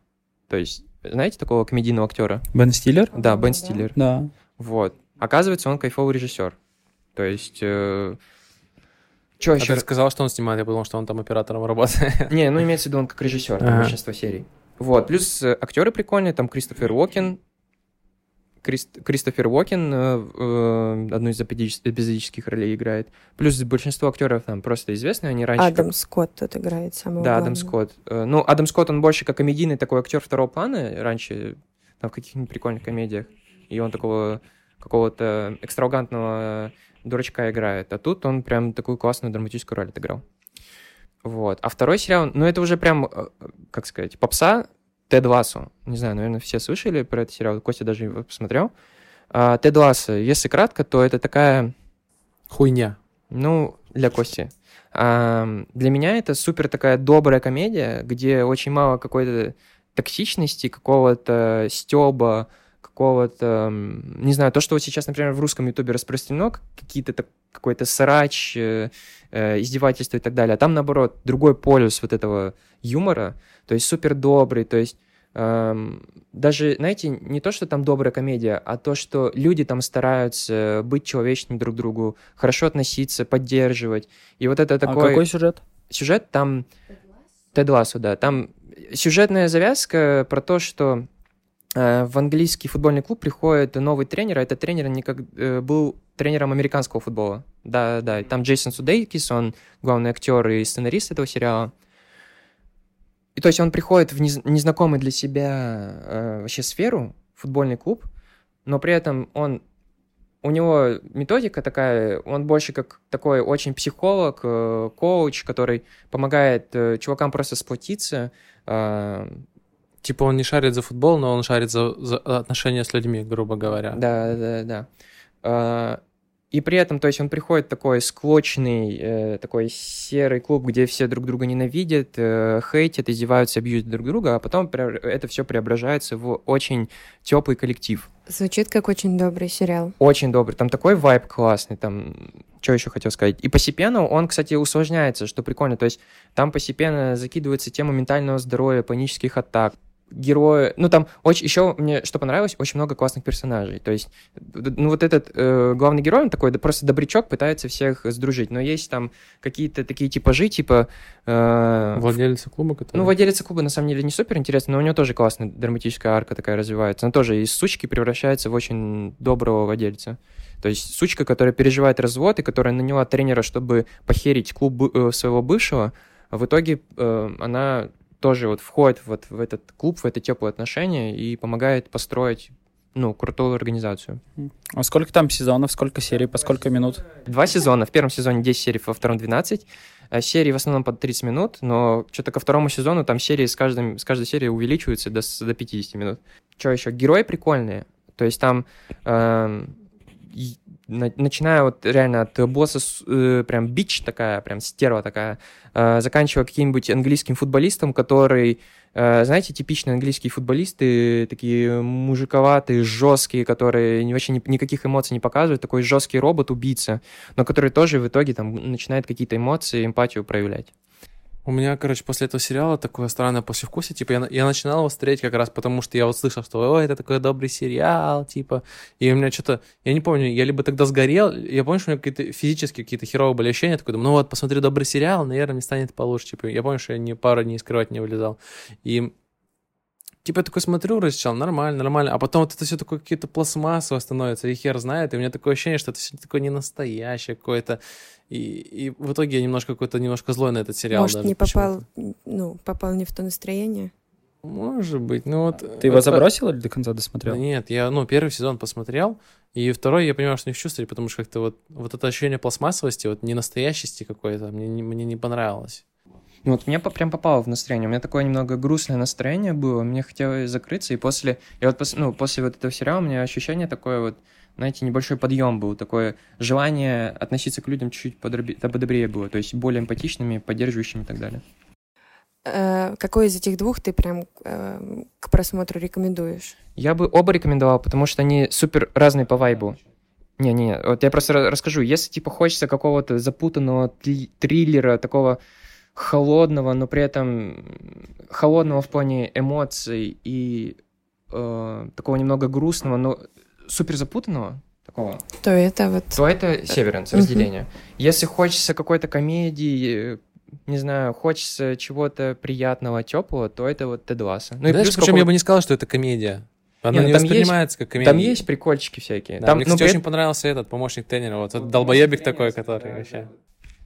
То есть, знаете такого комедийного актера? Бен Стиллер? Да, Бен да. Стиллер. Да. Вот. Оказывается, он кайфовый режиссер. То есть... Что А еще? ты сказал, что он снимает, я подумал, что он там оператором работает. Не, ну имеется в виду он как режиссер, Ага. большинство серий. Вот, плюс э, актеры прикольные, там Кристофер Уокен, Крис- Кристофер Уокен э, э, одну из эпизодич- эпизодических ролей играет. Плюс большинство актеров там просто известные, они раньше... Адам как- Скотт тут играет самого Да, Адам. Скотт. Э, Ну, Адам Скотт, он больше как комедийный такой актер второго плана, раньше там в каких-нибудь прикольных комедиях. И он такого какого-то экстравагантного дурачка играет. А тут он прям такую классную драматическую роль отыграл. Вот. А второй сериал, ну, это уже прям, э, как сказать, попса Тед Лассо. Не знаю, наверное, все слышали про этот сериал. Костя даже его посмотрел. А, Тед Лассо, если кратко, то это такая Хуйня. ну, для Кости. А, для меня это супер такая добрая комедия, где очень мало какой-то токсичности, какого-то стеба, какого-то, не знаю, то, что вот сейчас, например, в русском ютубе распространено, какие-то какой-то срач, э, э, издевательства и так далее. А там, наоборот, другой полюс вот этого юмора, то есть супер добрый, то есть эм, даже, знаете, не то, что там добрая комедия, а то, что люди там стараются быть человечными друг к другу, хорошо относиться, поддерживать. И вот это А такой какой сюжет? сюжет там... Тед Лассо, да. Там сюжетная завязка про то, что э, в английский футбольный клуб приходит новый тренер, а этот тренер никак, э, был тренером американского футбола. Да, да. Там Джейсон Судейкис, он главный актер и сценарист этого сериала. и то есть он приходит в нез- незнакомый для себя э, вообще сферу, футбольный клуб, но при этом он у него методика такая, он больше как такой очень психолог, э, коуч, который помогает э, чувакам просто сплотиться. э, Типа он не шарит за футбол, но он шарит за, за отношения с людьми, грубо говоря. Да, да, да. А, И при этом, то есть он приходит в такой склочный, э, такой серый клуб, где все друг друга ненавидят, э, хейтят, издеваются, бьют друг друга, а потом это все преображается в очень теплый коллектив. Звучит как очень добрый сериал. Очень добрый. Там такой вайб классный, там... Что еще хотел сказать? И постепенно он, кстати, усложняется, что прикольно. То есть там постепенно закидывается тема ментального здоровья, панических атак, герои, ну там очень еще мне что понравилось, очень много классных персонажей. То есть, ну вот этот э, главный герой, он такой, да просто добрячок, пытается всех сдружить. Но есть там какие-то такие типажи, типа... э, Владелец клуба, который... ну, владелец клуба на самом деле не супер интересно, но у него тоже классная драматическая арка такая развивается. Она тоже из сучки превращается в очень доброго владельца. То есть сучка, которая переживает развод и которая наняла тренера, чтобы похерить клуб э, своего бывшего, а в итоге э, она тоже вот входит вот в этот клуб, в это теплые отношения и помогает построить ну, крутую организацию. А сколько там сезонов, сколько серий, по сколько минут? Два сезона. В первом сезоне 10 серий, во втором 12. А Серии в основном под 30 минут, но что-то ко второму сезону там серии с, каждым, с каждой серии увеличиваются до, до 50 минут. Что еще? Герои прикольные. То есть там, на- начиная вот реально от босса, э, прям бич такая, прям стерва такая, э, заканчивая каким-нибудь английским футболистом, который, э, знаете, типичные английские футболисты, такие мужиковатые, жесткие, которые вообще ни- никаких эмоций не показывают, такой жесткий робот-убийца, но который тоже в итоге там начинает какие-то эмоции, эмпатию проявлять. У меня, короче, после этого сериала такое странное послевкусие. Типа, я, я начинал его смотреть как раз потому, что я вот слышал, что ой, это такой добрый сериал, типа. И у меня что-то, я не помню, я либо тогда сгорел, я помню, что у меня какие-то физические какие-то херовые были ощущения. Такой думаю, ну вот, посмотрю добрый сериал, наверное, мне станет получше. Типа, я помню, что я ни пару дней скрывать не вылезал. И Типа я такой смотрю, сначала нормально, нормально, а потом вот это все такое какие-то пластмассово становится, и хер знает, и у меня такое ощущение, что это все такое не настоящее какое-то, и, и в итоге я немножко какой-то немножко злой на этот сериал. Может, даже не попал, ну, попал не в то настроение? Может быть, ну вот... Ты его вот- забросил или до конца Да досмотрел? Нет, я, ну, первый сезон посмотрел, и второй я понимаю, что не в чувстве, потому что как-то вот, вот это ощущение пластмассовости, вот ненастоящести какой-то, мне, не- мне не понравилось. Ну Вот мне по- прям попало в настроение. У меня такое немного грустное настроение было. Мне хотелось закрыться. И после, и вот пос- ну, после вот этого сериала у меня ощущение такое вот, знаете, небольшой подъем был. Такое желание относиться к людям чуть-чуть подобрее было. То есть более эмпатичными, поддерживающими и так далее. Э, какой из этих двух ты прям э, к просмотру рекомендуешь? Я бы оба рекомендовал, потому что они супер разные по вайбу. Не-не, вот я просто ра- расскажу. Если, типа, хочется какого-то запутанного триллера, такого холодного, но при этом холодного в плане эмоций и э, такого немного грустного, но супер запутанного, такого, То это вот... то это Северенс, разделение. Если хочется какой-то комедии, э, не знаю, хочется чего-то приятного, теплого, то это вот Тед Лассо. Ну и Знаешь, плюс причем я какого- бы не сказал, что это комедия. Она Не, не, ну, есть- воспринимается как комедия. Там есть прикольчики всякие. Да, там, мне, ну, кстати, при- очень понравился этот помощник тренера. Вот этот долбоебик такой, который вообще...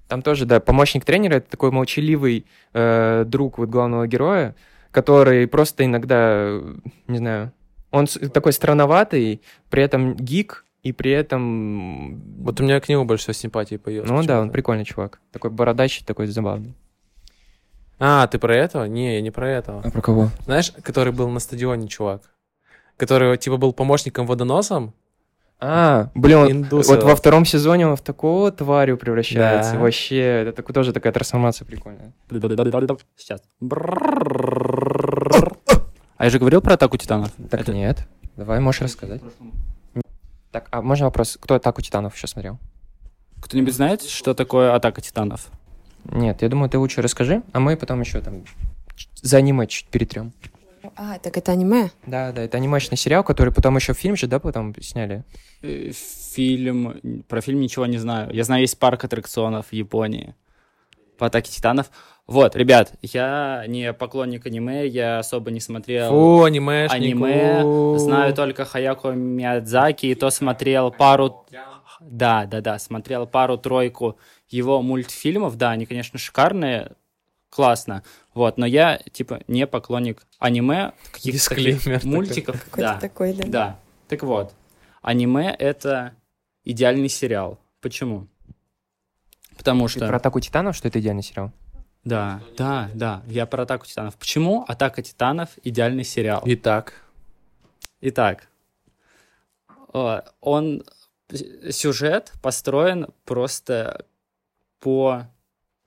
Там тоже, да, помощник тренера это такой молчаливый э, друг вот главного героя, который просто иногда, э, не знаю, он такой странноватый, при этом гик, и при этом... Вот у меня к нему больше всего симпатии появилось. ну да, он прикольный чувак. Такой бородачий, такой забавный. А, ты про этого? Не, я не про этого. про кого? Знаешь, который был на стадионе чувак? Который, типа, был помощником водоносом? А, блин, Индусова. вот во втором сезоне он в такого тварю превращается. Да. Вообще, это тоже такая трансформация прикольная. Сейчас. А я же говорил про атаку титанов. Так Это- нет, давай, можешь рассказать. Так, а можно вопрос, кто «Атаку титанов» еще смотрел? Кто-нибудь знает, что такое атака титанов? Нет, я думаю, ты лучше расскажи, а мы потом еще там за аниме чуть перетрем. А, так это аниме? Да, да, это анимешный сериал, который потом еще фильм же, да, потом сняли. Э, Фильм... Про фильм ничего не знаю. Я знаю, есть парк аттракционов в Японии по атаке титанов. Вот, ребят, я не поклонник аниме, я особо не смотрел Фу, анимешник. аниме. Знаю только Хаяко Миядзаки, и то смотрел пару... Да, да, да, смотрел пару-тройку его мультфильмов. Да, они, конечно, шикарные. классно. Вот, но я, типа, не поклонник аниме, каких-то таких мультиков. Какой-то Да, такой, да. да. Так вот, аниме — это идеальный сериал. Почему? Потому Ты что... про атаку титанов, что это идеальный сериал? Да, да, да, я про Атаку Титанов. Почему Атака Титанов идеальный сериал? Итак, Итак, э, он сюжет построен просто по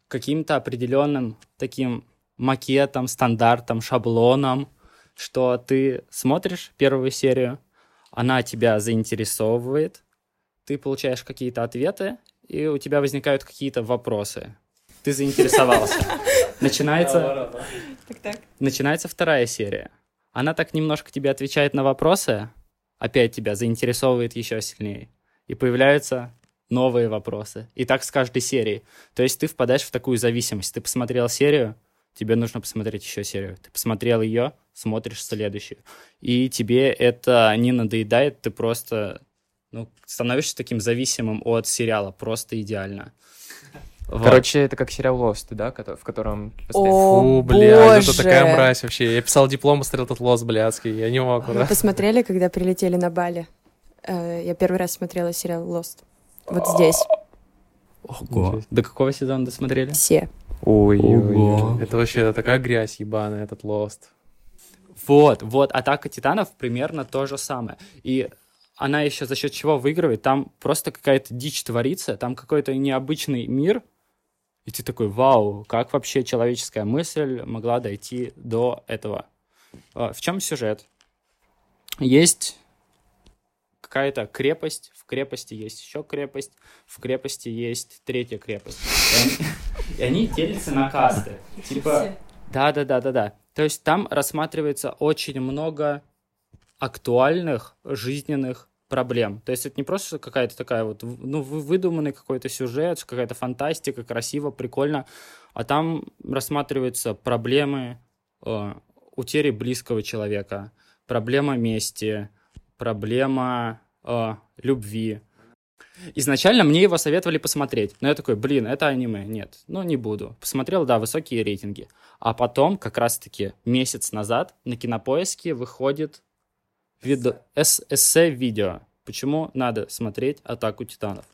каким-то определенным таким макетам, стандартам, шаблонам, что ты смотришь первую серию, она тебя заинтересовывает, ты получаешь какие-то ответы, и у тебя возникают какие-то вопросы. Ты заинтересовался. Начинается начинается вторая серия. Она так немножко тебе отвечает на вопросы, опять тебя заинтересовывает еще сильнее. И появляются новые вопросы. И так с каждой серией. То есть ты впадаешь в такую зависимость. Ты посмотрел серию, тебе нужно посмотреть еще серию. Ты посмотрел ее, смотришь следующую. И тебе это не надоедает, ты просто ну, становишься таким зависимым от сериала. Просто идеально. Вот. Короче, это как сериал Lost, да, в котором постоянно- О, фу, блядь, это боже. такая мразь вообще. Я писал диплом, посмотрел этот лос блядский, я не мог, Вы ура. посмотрели, когда прилетели на Бали? Э, Я первый раз смотрела сериал Lost. Вот здесь. Ого. До какого сезона досмотрели? Все. Ой-ой-ой. Это вообще такая грязь ебаная, этот лост. Вот, вот, Атака Титанов примерно то же самое. И она еще за счет чего выигрывает? Там просто какая-то дичь творится, там какой-то необычный мир, и ты такой, вау, как вообще человеческая мысль могла дойти до этого? А, В чем сюжет? Есть какая-то крепость, в крепости есть еще крепость, в крепости есть третья крепость. И они, и они делятся на касты. Типа, да, да, да, да, да. То есть там рассматривается очень много актуальных жизненных проблем. То есть это не просто какая-то такая вот, ну, вы- выдуманный какой-то сюжет, какая-то фантастика, красиво, прикольно, а там рассматриваются проблемы э, утери близкого человека, проблема мести, проблема э, любви. Изначально мне его советовали посмотреть, но я такой, блин, это аниме, нет, ну не буду. Посмотрел, да, высокие рейтинги. А потом, как раз-таки месяц назад, на Кинопоиске выходит видо- эс- эссе-видео. Почему надо смотреть «Атаку титанов»?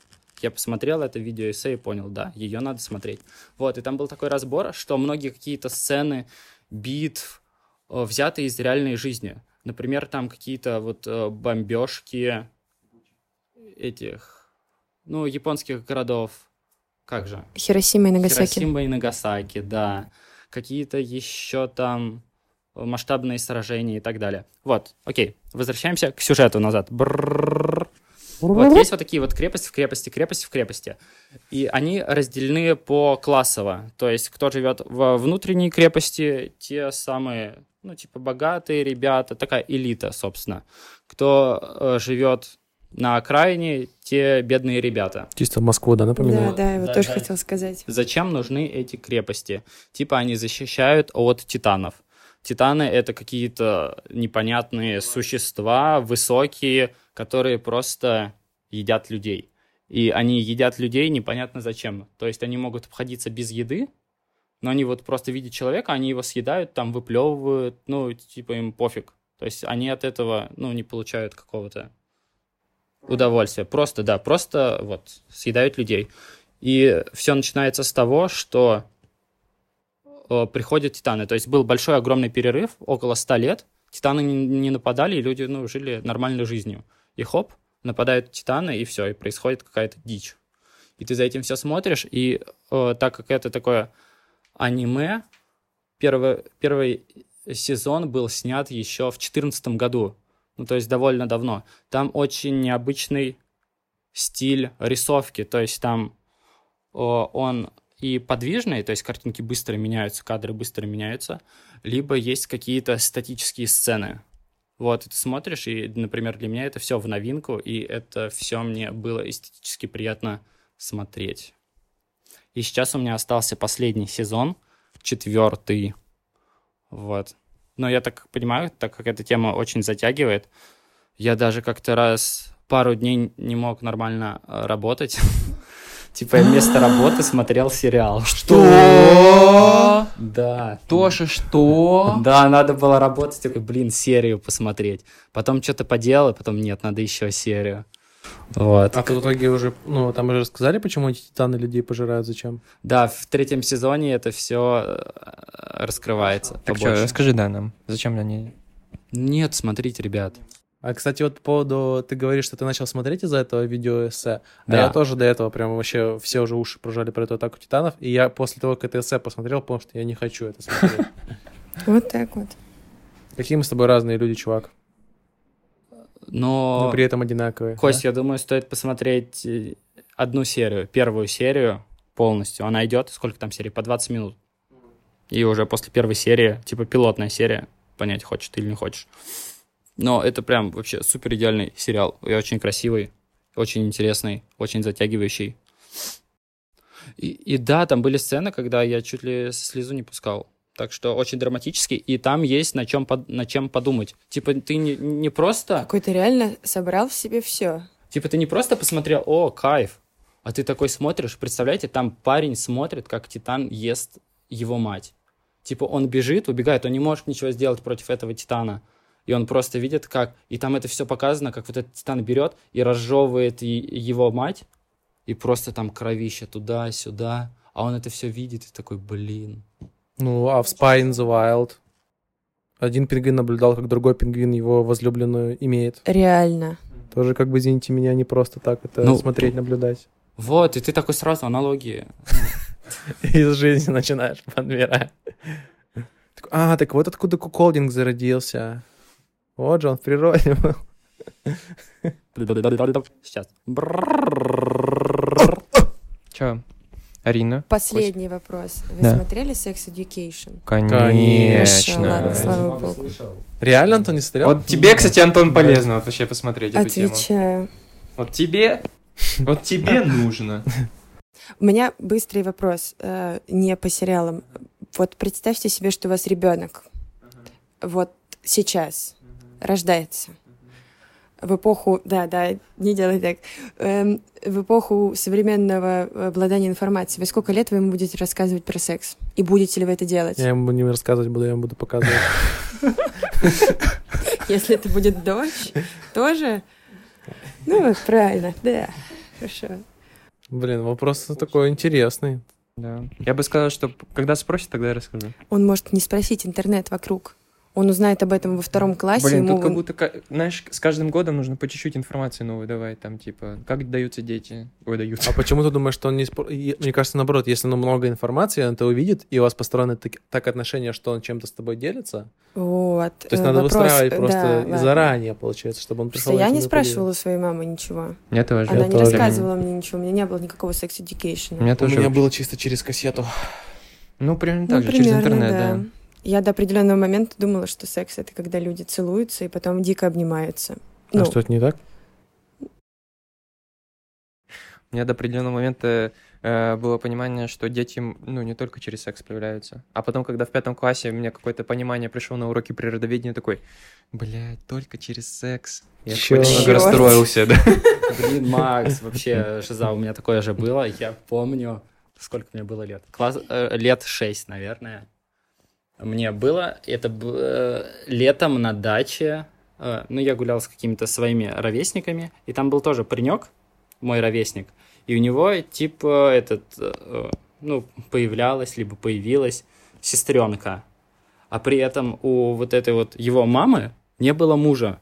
Я посмотрел это видео эссе и понял, да, ее надо смотреть. Вот, и там был такой разбор, что многие какие-то сцены битв э, взяты из реальной жизни. Например, там какие-то вот э, бомбежки этих, ну, японских городов. Как же? Хиросима и Нагасаки. Хиросима и Нагасаки, да. Какие-то еще там масштабные сражения и так далее. Вот, окей, возвращаемся к сюжету назад. Брррррр. Вот есть вот такие вот крепости в крепости, крепости в крепости. И они разделены по классово. То есть, кто живет во внутренней крепости, те самые, ну, типа, богатые ребята, такая элита, собственно. Кто э, живет на окраине, те бедные ребята. Чисто Москву, да, Да, напоминаю? да, я вот Да, тоже да. хотел сказать. Зачем нужны эти крепости? Типа они защищают от титанов. Титаны — это какие-то непонятные существа, высокие, которые просто едят людей. И они едят людей непонятно зачем. То есть они могут обходиться без еды, но они вот просто видят человека, они его съедают, там выплевывают, ну, типа им пофиг. То есть они от этого, ну, не получают какого-то удовольствия. Просто, да, просто вот съедают людей. И все начинается с того, что приходят титаны. То есть был большой огромный перерыв, около 100 лет. Титаны не, нападали, и люди ну, жили нормальной жизнью. И хоп, нападают титаны, и все, и происходит какая-то дичь. И ты за этим все смотришь, и э, так как это такое аниме, первый, первый сезон был снят еще в 2014 году. Ну, то есть довольно давно. Там очень необычный стиль рисовки. То есть там о, он и подвижный, то есть картинки быстро меняются, кадры быстро меняются, либо есть какие-то статические сцены. Вот, ты смотришь, и, например, для меня это все в новинку, и это все мне было эстетически приятно смотреть. И сейчас у меня остался последний сезон, четвертый. Вот. Но я так понимаю, так как эта тема очень затягивает, я даже как-то раз пару дней не мог нормально э, работать. Типа я вместо работы смотрел сериал. Что? Да. Тоша, что? Да, надо было работать, такой, блин, серию посмотреть. Потом что-то поделал, потом нет, надо еще серию. Вот. А тут в итоге уже, ну, там уже рассказали, почему эти титаны людей пожирают, зачем? Да, в третьем сезоне это все раскрывается. Так что, расскажи, да, нам. Зачем они... Нет, смотрите, ребят. А, кстати, вот по поводу... Ты говоришь, что ты начал смотреть из-за этого видео-эссе. Да. А я тоже до этого прям вообще все уже уши прожали про эту атаку титанов. И я после того, как это эссе посмотрел, понял, что я не хочу это смотреть. Вот так вот. Какие мы с тобой разные люди, чувак. Но, Но при этом одинаковые. Кость, я думаю, стоит посмотреть э, одну серию, первую серию полностью. Она идет, сколько там серий? По 20 минут. И уже после первой серии, типа пилотная серия, понять, хочешь ты или не хочешь. Но это прям вообще супер идеальный сериал. И очень красивый, очень интересный, очень затягивающий. И, и да, там были сцены, когда я чуть ли слезу не пускал. Так что очень драматический, и там есть на чем, под, на чем подумать. Типа ты не, не просто... Какой ты реально собрал в себе все. Типа ты не просто посмотрел, о, кайф, а ты такой смотришь, представляете, там парень смотрит, как Титан ест его мать. Типа он бежит, убегает, он не может ничего сделать против этого Титана. И он просто видит, как... И там это все показано, как вот этот Титан берет и разжевывает и- его мать, и просто там кровище туда-сюда, а он это все видит и такой, блин. Ну, а в Spy in the Wild один пингвин наблюдал, как другой пингвин его возлюбленную имеет. Реально. Тоже, как бы, извините меня, не просто так это Ну, смотреть, наблюдать. Вот, и ты такой сразу аналогии. Из жизни начинаешь подбирать. А, так вот откуда куколдинг зародился. Вот же он в природе был. Сейчас. Че? Арина? Последний вопрос. Вы Да. смотрели Sex Education? Конечно. Ладно, слава богу. Реально, Антон, не смотрел? Вот тебе, кстати, Антон, полезно вот вообще посмотреть эту тему. Отвечаю. Вот тебе, вот тебе нужно. У меня быстрый вопрос, не по сериалам. Вот представьте себе, что у вас ребенок. Вот сейчас рождается. В эпоху, да, да, не делай так. Эм, в эпоху современного обладания информацией. Вы сколько лет вы ему будете рассказывать про секс? И будете ли вы это делать? Я ему не рассказывать буду, я ему буду показывать. Если это будет дочь, тоже? Ну, вот правильно, да. Хорошо. Блин, вопрос такой интересный. Да. Я бы сказал, что когда спросит, тогда я расскажу. Он может не спросить интернет вокруг. Он узнает об этом во втором классе. Блин, ему тут как будто, знаешь, с каждым годом нужно по чуть-чуть информации новой давать, там, типа, как даются дети. Ой, даются. А почему ты думаешь, что он не... и- Мне кажется, наоборот, если ну, много информации, он это увидит, и у вас построены так, так отношения, что он чем-то с тобой делится, Вот. то есть э, надо вопрос, выстраивать э, просто да, ладно. заранее, получается, чтобы он Просто пришел... я этим не спрашивала у своей мамы ничего. Я тоже. Она не тоже. рассказывала мне ничего. У меня не было никакого секс-education. У меня поделился. У тоже. меня было чисто через кассету. Ну, примерно Ну, так же, через примерно, интернет, да. Я до определенного момента думала, что секс это когда люди целуются и потом дико обнимаются. Ну, А что, это не так? У меня до определенного момента э, было понимание, что дети, ну, не только через секс появляются. А потом, когда в пятом классе у меня какое-то понимание пришло на уроки природоведения, такой, блядь, только через секс. Я Чёрт. очень много расстроился, да. Блин, Макс, вообще, шиза, у меня такое же было. Я помню, сколько мне было лет. Класс, э, лет шесть, наверное. Мне было, это б- э, летом на даче. э, ну, я гулял с какими-то своими ровесниками, и там был тоже паренек, мой ровесник, и у него, типа, этот, ну, появлялась, либо появилась сестренка. А при этом у вот этой вот его мамы не было мужа.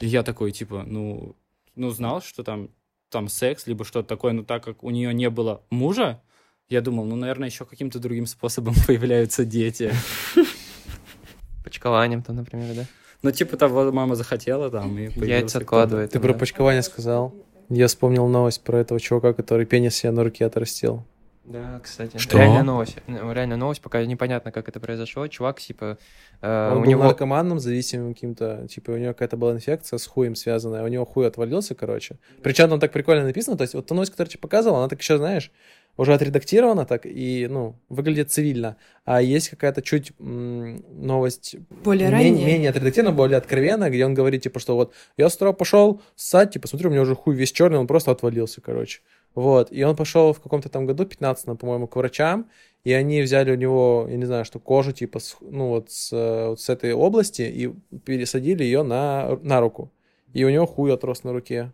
И я такой, типа, ну, ну, знал, что там, там секс, либо что-то такое, но так как у нее не было мужа, я думал, ну, наверное, еще каким-то другим способом появляются дети. Почкованием там, например, да. Ну, типа, того мама захотела там и Яйца откладывает. Ты про почкование сказал. Я вспомнил новость про этого чувака, который пенис себе на руке отрастил. Да, кстати. Что? Реальная новость. Реальная новость, пока непонятно, как это произошло. Чувак, типа, э, Он у был него... наркоманом, зависимым каким-то, типа, у него какая-то была инфекция с хуем связанная, у него хуй отвалился, короче. Причем там так прикольно написано, то есть вот та новость, которую я тебе показывал, она так еще, знаешь, уже отредактирована так и, ну, выглядит цивильно. А есть какая-то чуть м, новость более мен- ранее. менее отредактирована, более откровенная, где он говорит, типа, что вот я с утра пошел ссать, типа, смотрю, у меня уже хуй весь черный, он просто отвалился, короче. Вот, и он пошел в каком-то там году, 15 по-моему, к врачам, и они взяли у него, я не знаю, что кожу, типа, с, ну, вот с, э, вот с этой области, и пересадили ее на, на руку. И у него хуй отрос на руке.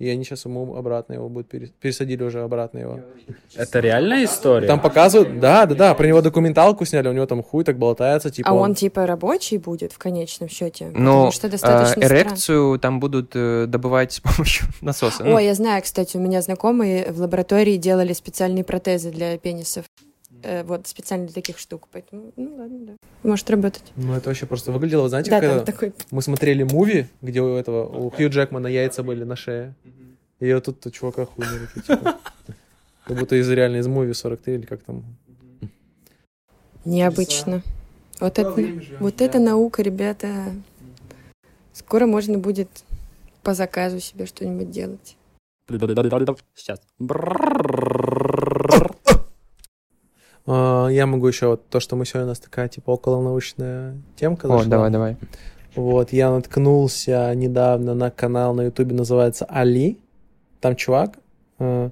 И они сейчас ему обратно его будут перес- пересадили уже обратно его. Это реальная история? Там показывают, да, да, да, про него документалку сняли, у него там хуй так болтается, типа. А он типа рабочий будет в конечном счете? Потому что достаточно э, странно. эрекцию там будут э, добывать с помощью насоса. Ну, Ой, я знаю, кстати, у меня знакомые в лаборатории делали специальные протезы для пенисов. Э, вот, специально для таких штук. Поэтому, ну ладно, да. Может работать. Ну, это вообще просто выглядело, знаете, да, это- такой... мы смотрели муви, где у этого, у Хью Джекмана яйца были на шее. И вот тут у чувака хуй на руке, типа. Как будто из реально из муви 43 или как там. Необычно. Вот это, вот это наука, ребята. Скоро можно будет по заказу себе что-нибудь делать. Сейчас. А, Я могу еще вот то, что мы сегодня у нас такая типа околонаучная темка. О, зашла. давай, давай. Вот, я наткнулся недавно на канал на Ютубе, называется Али. Там чувак. э,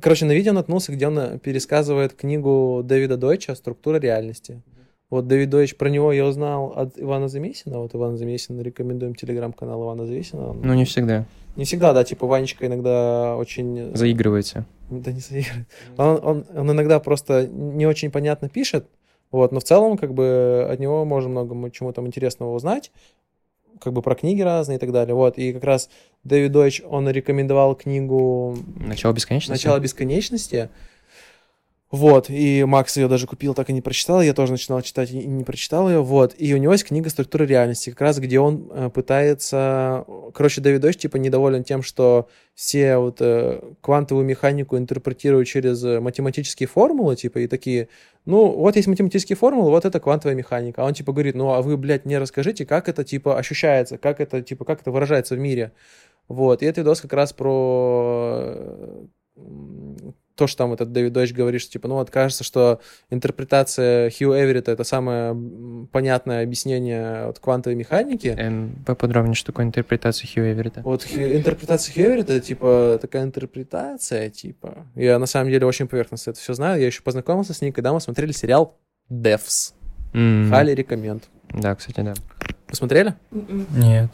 Короче, на видео наткнулся, где он э, пересказывает книгу Дэвида Дойча «Структура реальности». Вот Дэвид Дойч, про него я узнал от Ивана Замесина. Вот Иван Замесин, рекомендуем телеграм-канал Ивана Замесина. Он- Ну, не всегда. Не всегда, да, типа Ванечка иногда очень... Заигрывается. Да не заигрывает. Он, он, он иногда просто не очень понятно пишет, вот, но в целом, как бы, от него можно многому чему там интересного узнать, как бы про книги разные и так далее, вот, и как раз Дэвид Дойч, он рекомендовал книгу Начало бесконечности? «Начало бесконечности», вот, и Макс ее даже купил, так и не прочитал, я тоже начинал читать и не прочитал ее, вот, и у него есть книга «Структура реальности», как раз где он э, пытается, короче, Дэвид Дойч, типа, недоволен тем, что все вот э, квантовую механику интерпретируют через э, математические формулы, типа, и такие, ну, вот есть математические формулы, вот это квантовая механика, а он, типа, говорит, ну, а вы, блядь, мне расскажите, как это, типа, ощущается, как это, типа, как это выражается в мире, вот, и этот видос как раз про э, то, что там этот Дэвид Дойч говорит, что, типа, ну, вот кажется, что интерпретация Хью Эверетта — это самое понятное объяснение от квантовой механики, Эм, поподробнее, что такое интерпретация Хью Эверетта? вот Хью- интерпретация Хью Эверетта, типа, такая интерпретация, типа, я на самом деле очень поверхностно это все знаю, я еще познакомился с ней, когда мы смотрели сериал Devs, М, Хали рекоменд. Да, кстати, да. Посмотрели? Нет.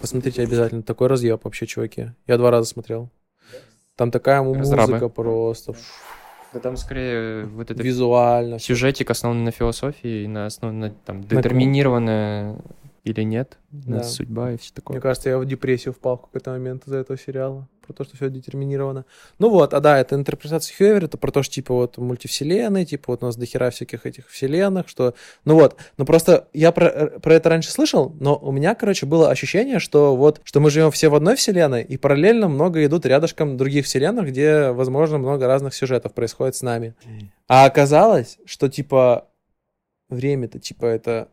Посмотрите обязательно. Такой разъеб вообще, чуваки. Я два раза смотрел. Там такая музыка Разрабы. просто. Да там скорее вот это Визуально. сюжетик основан на философии, и на основе на, там, детерминированная или нет, Да. судьба и все такое. Мне кажется, я в депрессию впал в какой-то момент из-за этого сериала. Про то, что все детерминировано. Ну вот, а да, это интерпретация Хьюэвер, это про то, что типа вот мультивселенные, типа вот у нас дохера всяких этих вселенных, что... Ну вот, ну просто я про, э, про это раньше слышал, но у меня, короче, было ощущение, что вот, что мы живем все в одной вселенной, и параллельно много идут рядышком других вселенных, где, возможно, много разных сюжетов происходит с нами. А оказалось, что типа время-то, типа, это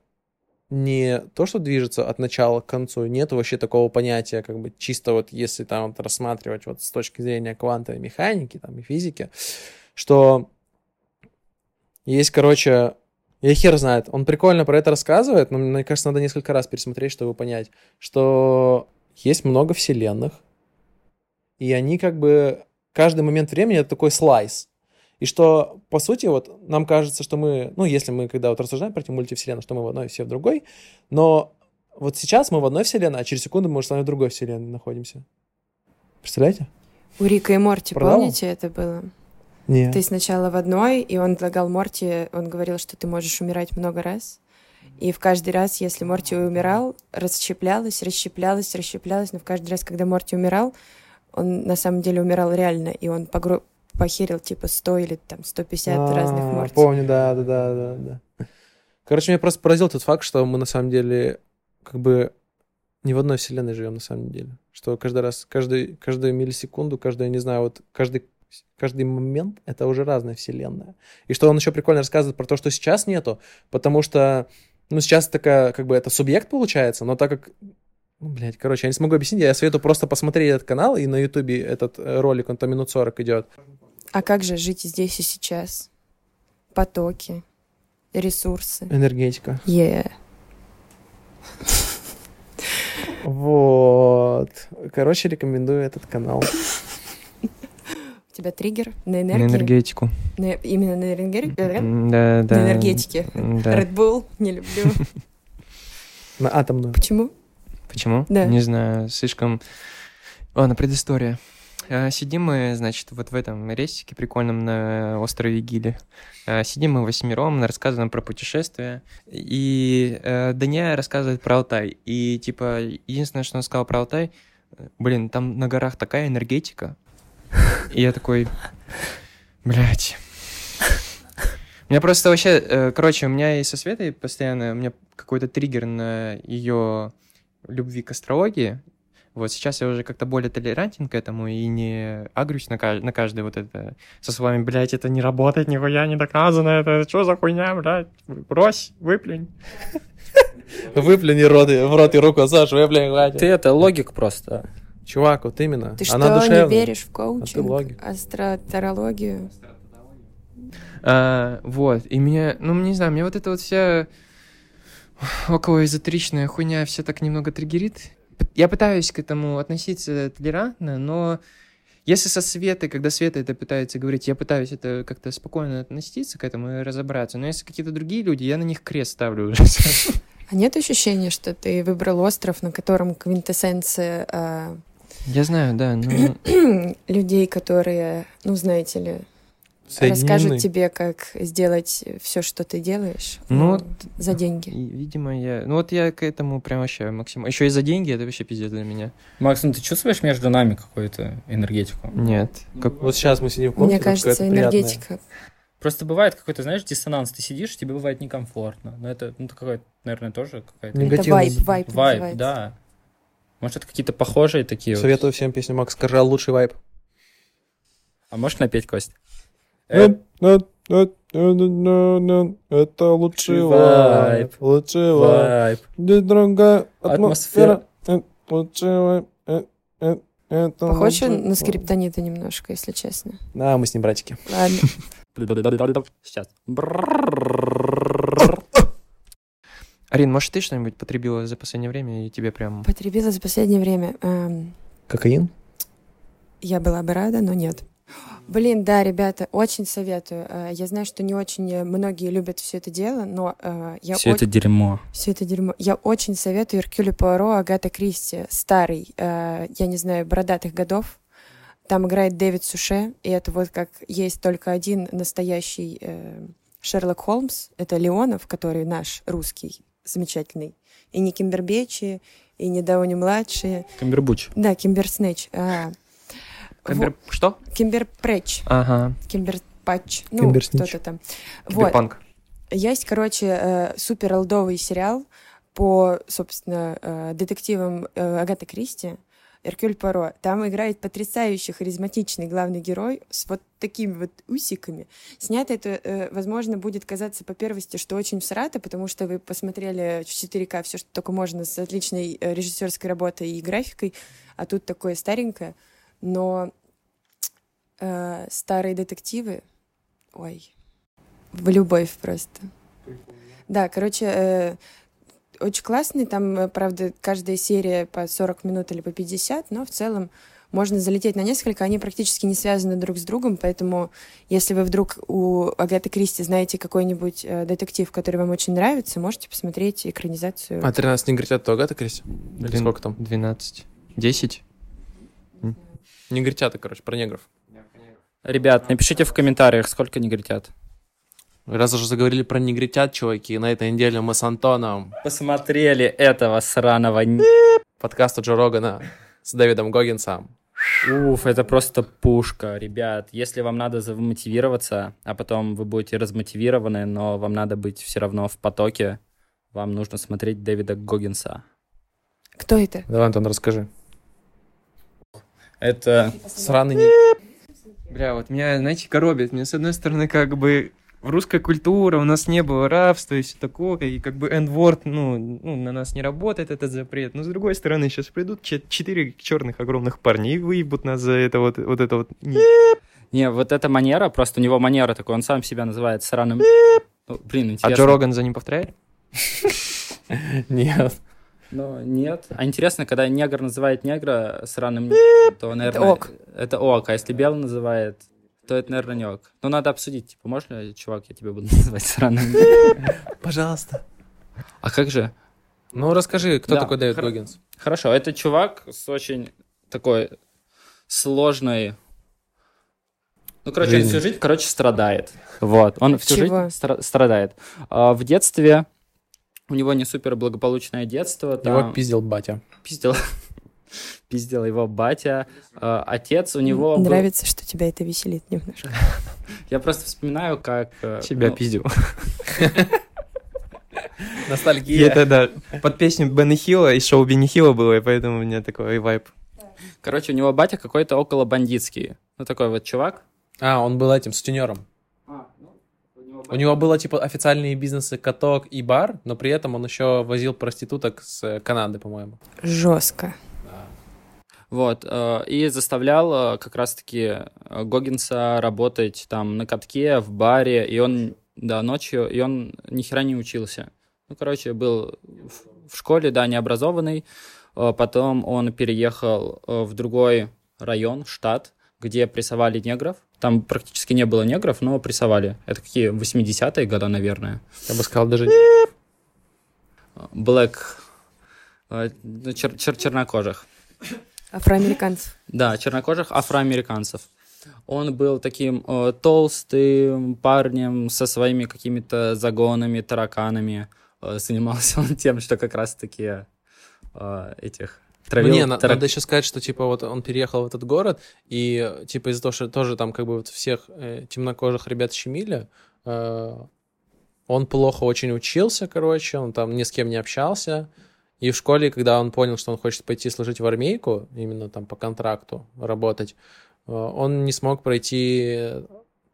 не то, что движется от начала к концу, нет вообще такого понятия, как бы чисто вот если там вот рассматривать вот с точки зрения квантовой механики там и физики, что есть, короче, я хер знает, он прикольно про это рассказывает, но мне кажется, надо несколько раз пересмотреть, чтобы понять, что есть много вселенных, и они как бы каждый момент времени это такой слайс. И что, по сути, вот нам кажется, что мы, ну, если мы когда вот рассуждаем про эти мультивселенные, что мы в одной, все в другой, но вот сейчас мы в одной вселенной, а через секунду мы уже с вами в другой вселенной находимся. Представляете? У Рика и Морти, Продал? помните, это было? Нет. Ты сначала в одной, и он предлагал Морти, он говорил, что ты можешь умирать много раз. И в каждый раз, если Морти умирал, расщеплялась, расщеплялась, расщеплялась, но в каждый раз, когда Морти умирал, он на самом деле умирал реально, и он погро... похерил типа 100 или там 150 разных А, Морти. Помню, да, да, да, да, да. Короче, меня просто поразил тот факт, что мы на самом деле как бы не в одной вселенной живем на самом деле. Что каждый раз, каждый, каждую миллисекунду, каждую, не знаю, вот каждый, каждый момент это уже разная вселенная. И что он еще прикольно рассказывает про то, что сейчас нету, потому что, ну, сейчас такая, как бы, это субъект получается, но так как ну, блядь, короче, я не смогу объяснить, я советую просто посмотреть этот канал, и на ютубе этот э, ролик, он там минут 40 идет. А как же жить здесь и сейчас? Потоки, ресурсы. Энергетика. Yeah. Вот. Короче, рекомендую этот канал. тебя триггер на На энергии? энергетику. На- именно на энергетике? Да, да. На энергетике. Да. Red Bull не люблю. На атомную. Почему? Почему? Да. Не знаю, слишком... Ладно, предыстория. А, Сидим мы, значит, вот в этом рейсике прикольном на острове Гили. А, Сидим мы восьмером, рассказываем про путешествия. И э, Даня рассказывает про Алтай. И, типа, единственное, что он сказал про Алтай, блин, там на горах такая энергетика. И я такой, блядь. У меня просто вообще, э, короче, у меня и со Светой постоянно, у меня какой-то триггер на ее любви к астрологии. Вот сейчас я уже как-то более толерантен к этому и не агрюсь на, ка- на каждое вот это со словами, блядь, это не работает, нихуя не доказано, это что за хуйня, блядь, брось, выплюнь. Выплюни рот, в рот и руку, Саш, выплюни, хватит. Ты это логик просто. Чувак, вот именно. Ты Она что, не душевная. веришь в А коучинг, логик. астротарологию? А, вот, и меня, ну, не знаю, мне вот это вот вся около эзотеричная хуйня все так немного триггерит. Я пытаюсь к этому относиться толерантно, но если со Светой, когда Света это пытается говорить, я пытаюсь это как-то спокойно относиться к этому и разобраться. Но если какие-то другие люди, я на них крест ставлю уже. А нет ощущения, что ты выбрал остров, на котором квинтэссенция а, Я знаю, да, но... людей, которые, ну, знаете ли, Соединены. расскажут тебе, как сделать все, что ты делаешь Ну, ну, за деньги. Видимо, я... Ну вот я к этому прям вообще максимум... Еще и за деньги, это вообще пиздец для меня. Макс, ну ты чувствуешь между нами какую-то энергетику? Нет. Как... Вот сейчас мы сидим в комнате, Мне кажется, какая-то приятная. энергетика. Просто бывает какой-то, знаешь, диссонанс. Ты сидишь, тебе бывает некомфортно. Но это, ну, это какая-то, наверное, тоже какая-то... Это будет. вайб Вайб, называется. да. Может, это какие-то похожие такие вот. Советую всем песню Макс Коржал «Лучший вайб». А можешь напеть, Кость? Э, Это лучший вайб. вайб, лучший. Здесь другая Атмосфера. атмосфера. э, Лучший э, это Похож лучший на скриптонита немножко, если честно. Да, мы с ним братики. Ладно. Сейчас. Арин, может, ты что-нибудь потребила за последнее время, и тебе прям... Потребила за последнее время. Эм, Кокаин? Я была бы рада, но нет. Блин, да, ребята, очень советую. Э, Я знаю, что не очень э, многие любят все это дело, но э, я Все это дерьмо. Все это дерьмо. Я очень советую Эркюлю Пуаро, Агата Кристи, старый, я не знаю, бородатых годов. Там играет Дэвид Суше, и это вот как есть только один настоящий Шерлок Холмс, это Леонов, который наш русский, замечательный. И не Кимбербечи, и не Дауни-младшие. Камбербуч. Да, Кимберснэч. А, Камбер... Что? во- Кимберпреч, Ага. Кимберпатч, ну, кто-то там. Вот. Киберпанк. Есть, короче, э, супер олдовый сериал по, собственно, э, детективам э, Агаты Кристи, Эркюль Поро. Там играет потрясающий, харизматичный главный герой с вот такими вот усиками. Снято это, возможно, будет казаться по первости, что очень всрато, потому что вы посмотрели в 4К все, что только можно, с отличной режиссерской работой и графикой, а тут такое старенькое. Но э, старые детективы... Ой, в любовь просто. Да, короче, э, очень классный. Там, э, правда, каждая серия по 40 минут или по 50, но в целом можно залететь на несколько. Они практически не связаны друг с другом, поэтому если вы вдруг у Агаты Кристи знаете какой-нибудь э, детектив, который вам очень нравится, можете посмотреть экранизацию. А 13 негритят то Агата Кристи? Или Двен- сколько там? 12. 10? Негритята, короче, про негров. Ребят, напишите в комментариях, сколько негритят. Раз уже заговорили про негритят, чуваки, на этой неделе мы с Антоном Посмотрели этого сраного... подкаста Джо Рогана с Дэвидом Гоггинсом. Уф, это просто пушка, ребят. Если вам надо замотивироваться, а потом вы будете размотивированы, но вам надо быть все равно в потоке, вам нужно смотреть Дэвида Гоггинса. Кто это? Давай, Антон, расскажи. Это... Сраный не... Бля, вот меня, знаете, коробит. Мне, с одной стороны, как бы русская культура, у нас не было рабства и все такое, и как бы эндворд, ну, ну, на нас не работает этот запрет. Но с другой стороны, сейчас придут чет- четыре черных огромных парней и выебут нас за это вот, вот это вот. не- Не, вот эта манера, просто у него манера такой, он сам себя называет сраным... Ну, блин, А интересно. Джо Роган за ним повторяет? Нет. Но нет. А интересно, когда негр называет негра сраным, то, наверное, ок. Это ок. А если белый называет то это, наверное, не ок. Но надо обсудить, типа, можно, чувак, я тебя буду называть сраным? Пожалуйста. А как же? Ну, расскажи, кто Да, такой Дэвид хоро- Гоггинс? Хорошо, это чувак с очень такой сложной... Ну, короче, он Жизнь. всю жизнь, короче, страдает. Вот, он всю чего? жизнь стра- страдает. А, в детстве у него не супер благополучное детство. Там... Его пиздил батя. пиздил, пиздил его батя. А, отец у него... был- Нравится, что тебя это веселит немножко. Я просто вспоминаю, как... э, Тебя ну, пиздил. И Ностальгия. это, да, под песню Бенни Хилла из шоу Бенни Хилла было, и поэтому у меня такой вайп. Короче, у него батя какой-то около бандитский. Ну, такой вот чувак. А, он был этим, сутенером. У него было, типа, официальные бизнесы каток и бар, но при этом он еще возил проституток с э, Канады, по-моему. Жестко. Вот, э, и заставлял э, как раз-таки Гоггинса работать там на катке, в баре, и он, да, ночью, и он ни хера не учился. Ну, короче, был в, в школе, да, необразованный, потом он переехал в другой район, штат, где прессовали негров. Там практически не было негров, но прессовали. Это какие, 80-е годы, наверное. Я бы сказал, даже... Black, э, ну, чер- чер- чернокожих. Афроамериканцев. Да, чернокожих афроамериканцев. Он был таким э, толстым парнем со своими какими-то загонами, тараканами. Э, занимался он тем, что как раз-таки э, этих травил Мне на- тарак- надо еще сказать, что, типа, вот он переехал в этот город, и, типа, из-за того, что тоже там, как бы, вот всех э, темнокожих ребят щемили, э, он плохо очень учился, короче, он там ни с кем не общался, и в школе, когда он понял, что он хочет пойти служить в армейку, именно там по контракту работать, э, он не смог пройти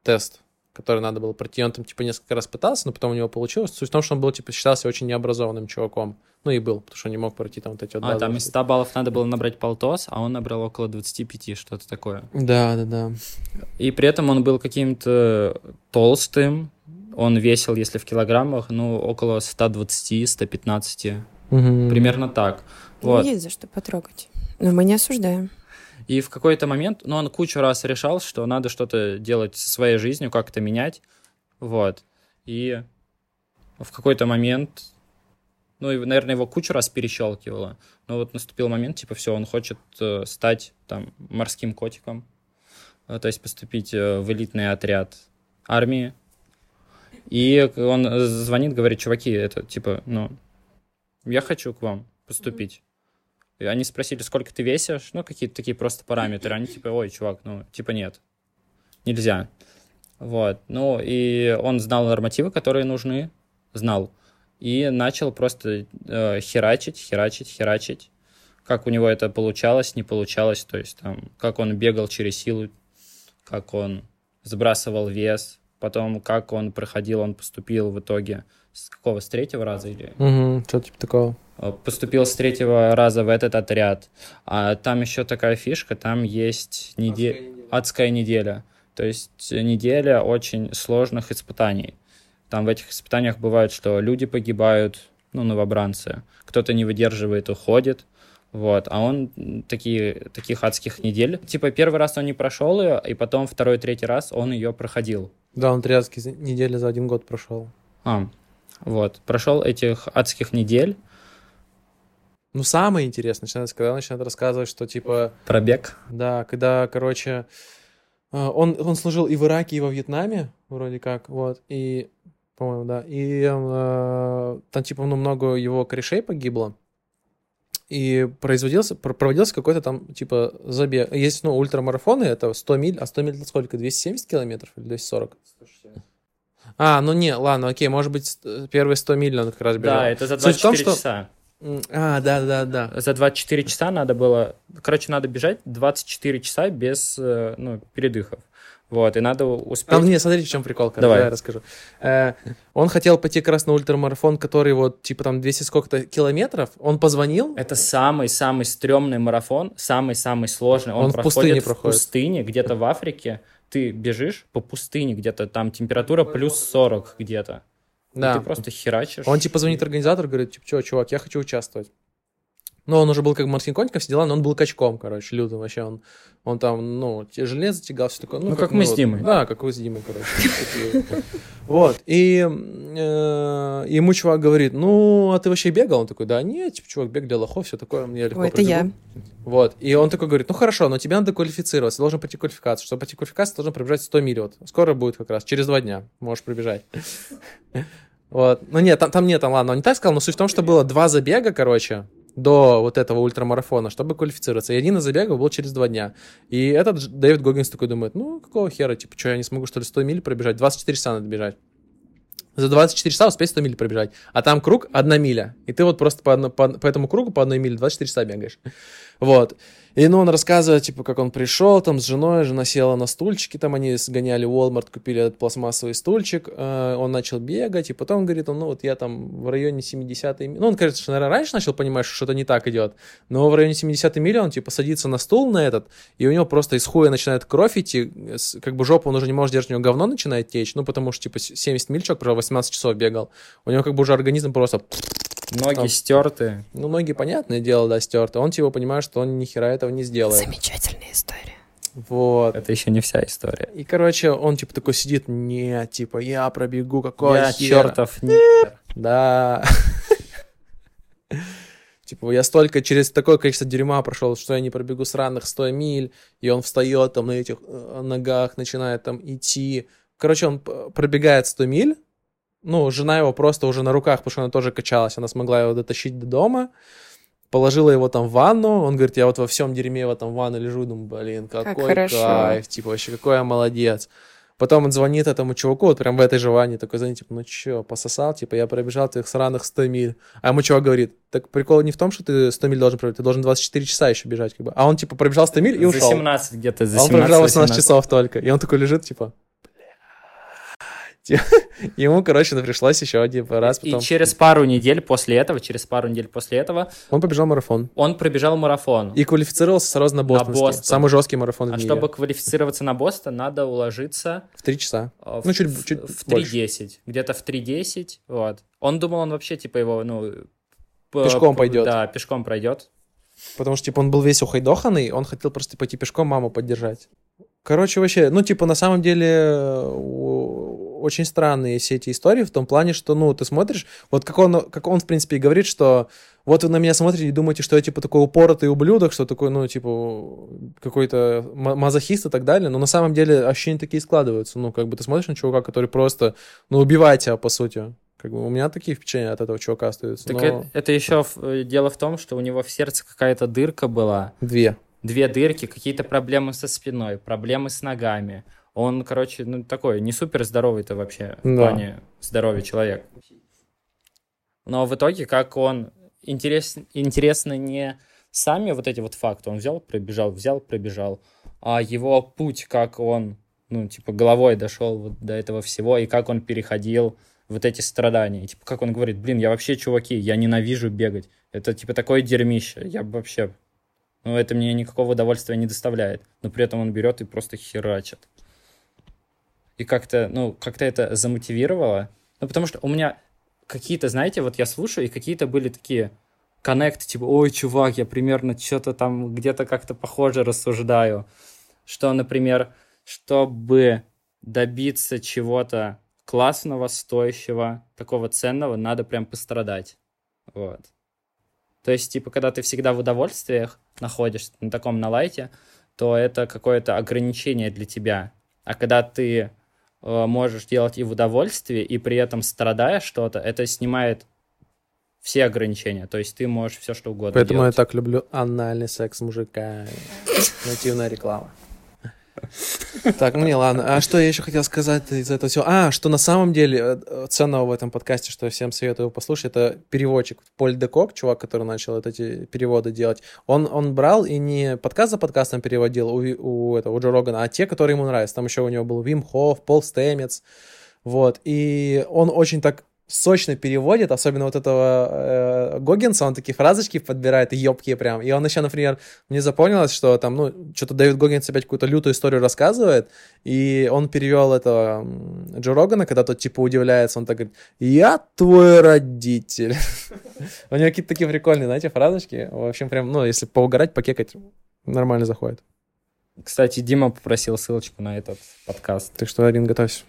тест, который надо было пройти. Он там, типа, несколько раз пытался, но потом у него получилось. Суть в том, что он был, типа, считался очень необразованным чуваком. Ну и был, потому что он не мог пройти там вот эти вот А, там из 100 баллов надо было набрать полтос, а он набрал около 25, что-то такое. Да, да, да. И при этом он был каким-то толстым. Он весил, если в килограммах, ну, около 120-115. Примерно так. Ну, Вот. есть за что потрогать. Но мы не осуждаем. И в какой-то момент, ну, он кучу раз решал, что надо что-то делать со своей жизнью, как-то менять. Вот. И в какой-то момент, ну, и, наверное, его кучу раз перещелкивало. Но вот наступил момент, типа, все, он хочет э, стать там морским котиком. Э, то есть поступить э, в элитный отряд армии. И он э, звонит, говорит, чуваки, это типа, ну, я хочу к вам поступить. И они спросили, сколько ты весишь, ну, какие-то такие просто параметры. Они типа, ой, чувак, ну, типа нет, нельзя. Вот, ну, и он знал нормативы, которые нужны, знал. И начал просто э, херачить, херачить, херачить. Как у него это получалось, не получалось. То есть там, как он бегал через силу, как он сбрасывал вес, потом как он проходил, он поступил в итоге с какого, с третьего раза или Угу, что-то типа такого. Э, поступил с третьего раза в этот отряд. А там еще такая фишка, там есть неделя, адская неделя. То есть неделя очень сложных испытаний. Там в этих испытаниях бывает, что люди погибают, ну, новобранцы. Кто-то не выдерживает, уходит. Вот, а он такие, таких адских недель. Типа первый раз он не прошел ее, и потом второй, третий раз он ее проходил. Да, он три адские недели за один год прошел. А, вот, прошел этих адских недель. Ну, самое интересное начинается, когда он начинает рассказывать, что, типа, Пробег. да, когда, короче, э, он, он служил и в Ираке, и во Вьетнаме, вроде как, вот, и, по-моему, да, и э, там, типа, ну, много его корешей погибло, и производился, пр- проводился какой-то там, типа, забег. Есть, ну, ультрамарафоны, это 100 миль, а 100 миль это сколько, 270 километров или 240? А, ну не, ладно, окей, может быть, первые 100 миль он как раз бежал. Да, это за Суть в том, 24 что- часа. М, А, да, да, да. За 24 часа надо было... Короче, надо бежать 24 часа без э, ну, передыхов. Вот, и надо успеть... Там, не, смотрите, в чем прикол, короче, Давай. я расскажу. Э, он хотел пойти как раз на ультрамарафон, который вот, типа, там 200 сколько-то километров. Он позвонил, Это самый-самый стрёмный марафон, самый-самый сложный. Он, Он в проходит пустыне в проходит. пустыне, где-то в Африке. Ты бежишь по пустыне, где-то там температура плюс 40 где-то. И да. Ты просто херачишь. Он, типа, звонит организатору, говорит, типа, что, чувак, я хочу участвовать. Ну, он уже был как морским коньком, все дела, но он был качком, короче, лютым вообще. Он, он там, ну, те- железо тягал, все такое. Ну, как мы с вот, Димой. Да, как вы с Димой, короче. Вот. И э, ему чувак говорит, ну, а ты вообще бегал? Он такой, да нет, типа, чувак, бег для лохов, все такое, мне легко Ой, это пробегу». я. Вот. И он такой говорит, ну хорошо, но тебе надо квалифицироваться, ты должен пройти квалификацию. Чтобы пройти квалификацию, должен пробежать 100 миль. Вот. Скоро будет как раз, через два дня можешь пробежать. Вот. Ну нет, там, там нет, там, ладно, он не так сказал, но суть в том, что было два забега, короче, до вот этого ультрамарафона, чтобы квалифицироваться. И один из забегов был через два дня. И этот Дэвид Гоггинс такой думает, ну, какого хера, типа, что, я не смогу, что ли, 100 миль пробежать? 24 часа надо бежать. За 24 часа успеть 100 миль пробежать. А там круг одна миля. И ты вот просто по, по, по этому кругу по одной миле 24 часа бегаешь. Вот. И ну, он рассказывает, типа, как он пришел там с женой, жена села на стульчике, там они сгоняли в Walmart, купили этот пластмассовый стульчик, э, он начал бегать, и потом говорит, он, ну вот я там в районе 70 мили, ну он, конечно, наверное, раньше начал понимать, что что-то не так идет, но в районе 70 мили он, типа, садится на стул на этот, и у него просто из хуя начинает кровь идти, с- как бы жопу он уже не может держать, у него говно начинает течь, ну потому что, типа, 70 миль человек, про 18 часов бегал, у него как бы уже организм просто Ноги Там. стерты. ну, ноги, понятное дело, да, стерты. Он, типа, понимает, что он ни хера этого не сделает. Замечательная история. Вот. Это еще не вся история. И, короче, он, типа, такой сидит, нет, типа, я пробегу, какой Я хера». чертов Да. Типа, я столько через такое количество дерьма прошел, что я не пробегу сраных 100 миль, и он встает там на этих э, ногах, начинает там идти. Короче, он пробегает 100 миль, ну, жена его просто уже на руках, потому что она тоже качалась, она смогла его дотащить до дома, положила его там в ванну, он говорит, я вот во всем дерьме в этом ванне лежу, думаю, блин, Как какой хорошо. кайф, типа, вообще, какой я молодец. Потом он звонит этому чуваку, вот прям в этой же ванне, такой звонит, типа, ну чё, пососал, типа, я пробежал твоих сраных 100 миль. А ему чувак говорит, так прикол не в том, что ты 100 миль должен пробежать, ты должен 24 часа еще бежать, как бы. А он, типа, пробежал 100 миль и За ушел. 17 где-то, за А он 17 пробежал 18 18. часов только. И он такой лежит, типа. Ему, короче, ну, пришлось еще один раз И потом. через пару недель после этого, через пару недель после этого, Он побежал марафон. он пробежал марафон. И квалифицировался сразу на бостонский. Бостон. Самый жесткий марафон в А мире. чтобы квалифицироваться на Бостон, надо уложиться В 3 часа. э, в, Ну, чуть- в- чуть в больше. 3.10. Где-то в 3.10. Вот. Он думал, он вообще, типа, его, ну... Пешком пойдет. Да, пешком пройдет. Потому что, типа, он был весь ухайдоханный, он хотел просто пойти пешком маму поддержать. Короче, вообще, ну, типа, на самом деле, у- очень странные все эти истории в том плане, что, ну, ты смотришь, вот как он, как он, в принципе, и говорит, что вот вы на меня смотрите и думаете, что я, типа, такой упоротый ублюдок, что такой, ну, типа, какой-то ма- мазохист и так далее, но на самом деле ощущения такие складываются, ну, как бы ты смотришь на чувака, который просто, ну, убивает тебя, по сути. Как бы у меня такие впечатления от этого чувака остаются. Так но это, это еще в- э, дело в том, что у него в сердце какая-то дырка была. Две. Две дырки, какие-то проблемы со спиной, проблемы с ногами. Он, короче, ну, такой, не супер здоровый-то вообще в Да. плане здоровья человек. Но в итоге, как он... Интерес, интересно не сами вот эти вот факты. Он взял, пробежал, взял, пробежал. А его путь, как он, ну, типа, головой дошел вот до этого всего, и как он переходил вот эти страдания. И, типа, как он говорит, блин, я вообще, чуваки, я ненавижу бегать. Это, типа, такое дерьмище. Я вообще... Ну, это мне никакого удовольствия не доставляет. Но при этом он берет и просто херачит. И как-то, ну, как-то это замотивировало. Ну, потому что у меня какие-то, знаете, вот я слушаю, и какие-то были такие коннекты, типа, ой, чувак, я примерно что-то там где-то как-то похоже рассуждаю. Что, например, чтобы добиться чего-то классного, стоящего, такого ценного, надо прям пострадать. Вот. То есть, типа, когда ты всегда в удовольствиях находишься на таком на лайте, то это какое-то ограничение для тебя. А когда ты можешь делать и в удовольствии, и при этом страдая что-то, это снимает все ограничения. То есть ты можешь все что угодно Поэтому делать. я так люблю анальный секс с мужиками. Нативная реклама. Так, ну не, ладно. А что я еще хотел сказать из этого всего? А, что на самом деле э, ценного в этом подкасте, что я всем советую послушать, это переводчик Поль Декок, чувак, который начал вот эти переводы делать. Он, он брал и не подкаст за подкастом переводил у, у, этого, у Джо Рогана, а те, которые ему нравятся. Там еще у него был Вим Хофф, Пол Стемец. Вот. И он очень так сочно переводит, особенно вот этого э, Гоггинса, он такие фразочки подбирает, ёбкие прям. И он еще, например, мне запомнилось, что там, ну, что-то Дэвид Гоггинс опять какую-то лютую историю рассказывает, и он перевел это м, Джо Рогана, когда тот типа удивляется, он так говорит, я твой родитель. У него какие-то такие прикольные, знаете, фразочки. В общем, прям, ну, если поугарать, покекать, нормально заходит. Кстати, Дима попросил ссылочку на этот подкаст. Так что, Арин, готовься.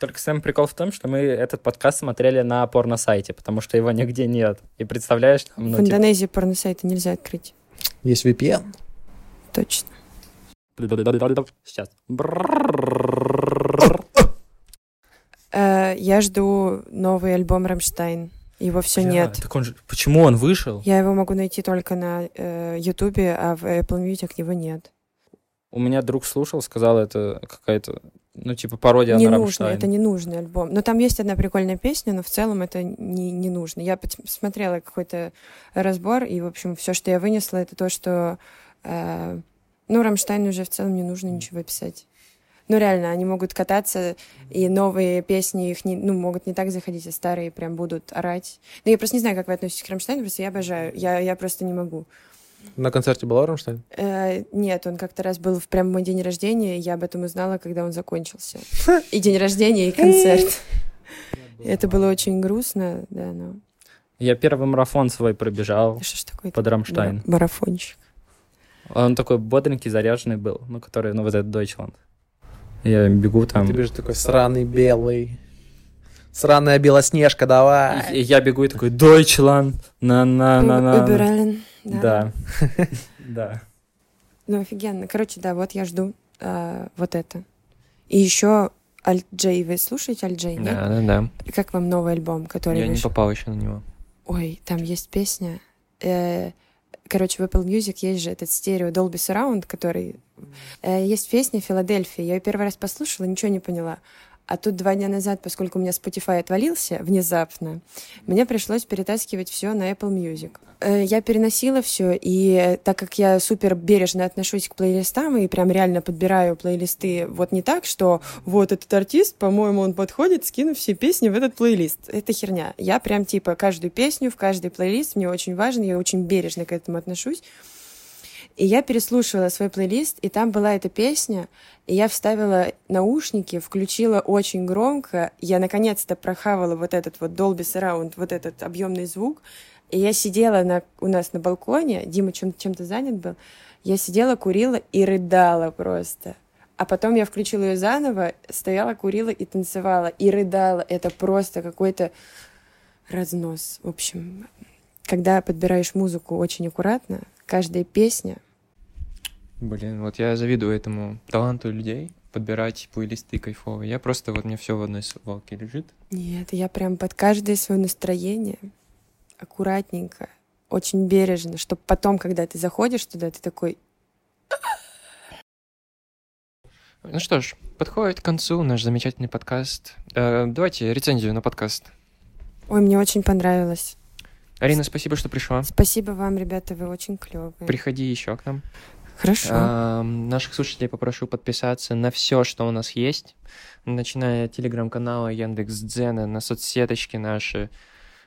Только самый прикол в том, что мы этот подкаст смотрели на порно-сайте, потому что его нигде нет. И представляешь, там, ну, В типа, Индонезии порносайты нельзя открыть. Есть VPN. Точно. Сейчас. Э, я жду новый альбом «Рамштайн». Его все Бля, нет. Так он же... Почему он вышел? Я его могу найти только на э, Ютубе, а в Apple Music его нет. У меня друг слушал, сказал, это какая-то, ну, типа, пародия не на нужно, Рамштайн. это не нужный альбом. Но там есть одна прикольная песня, но в целом это не, не нужно. Я посмотрела какой-то разбор, и, в общем, все, что я вынесла, это то, что... э, ну, Рамштайн уже в целом не нужно ничего писать. Ну, реально, они могут кататься, и новые песни их не, ну, могут не так заходить, а старые прям будут орать. Ну, я просто не знаю, как вы относитесь к Рамштайну, просто я обожаю. Я, я просто не могу. На концерте была Рамштайн? Э, нет, он как-то раз был в прям мой день рождения, и я об этом узнала, когда он закончился. И день рождения, и концерт. Это было очень грустно, да, но... Я первый марафон свой пробежал Что ж такое? под Рамштайн. Марафончик. Он такой бодренький, заряженный был, ну, который, ну, вот этот Deutschland. Я бегу там, Ты бежишь такой сраный белый. Сраная белоснежка, давай. и я бегу и такой, Deutschland, на-на-на-на. Убирален. Да. Да. Ну, офигенно. Короче, да, вот я жду а, вот это. И еще Альт Джей. Вы слушаете Альт Джей, нет? Да, да, да. Как вам новый альбом, который Я не вышел? попал еще на него. Ой, там есть песня. э, короче, в Apple Music есть же этот стерео Dolby Surround, который... э, есть песня «Филадельфия». Я ее первый раз послушала, ничего не поняла. А тут два дня назад, поскольку у меня Spotify отвалился внезапно, мне пришлось перетаскивать все на Apple Music. Э, Я переносила все, и э, так как я супер бережно отношусь к плейлистам и прям реально подбираю плейлисты вот не так, что вот этот артист, по-моему, он подходит, скину все песни в этот плейлист. Это херня. Я прям типа каждую песню в каждый плейлист, мне очень важно, я очень бережно к этому отношусь. И я переслушивала свой плейлист, и там была эта песня, и я вставила наушники, включила очень громко, я наконец-то прохавала вот этот вот Dolby Surround, вот этот объемный звук, и я сидела на, у нас на балконе, Дима чем- чем-то занят был, я сидела, курила и рыдала просто. А потом я включила ее заново, стояла, курила и танцевала, и рыдала. Это просто какой-то разнос. В общем, когда подбираешь музыку очень аккуратно, каждая песня Блин, вот я завидую этому таланту людей подбирать плейлисты кайфовые. Я просто, вот мне все в одной свалке лежит. Нет, я прям под каждое свое настроение аккуратненько, очень бережно, чтобы потом, когда ты заходишь туда, ты такой, Ну что ж, подходит к концу наш замечательный подкаст. Э, давайте рецензию на подкаст. ой, мне очень понравилось. Арина, спасибо, что пришла. Спасибо вам, ребята, вы очень клевые. Приходи еще к нам. Хорошо. Ам, наших слушателей попрошу подписаться на все, что у нас есть, начиная от телеграм-канала Яндекс.Дзена, на соцсеточки наши,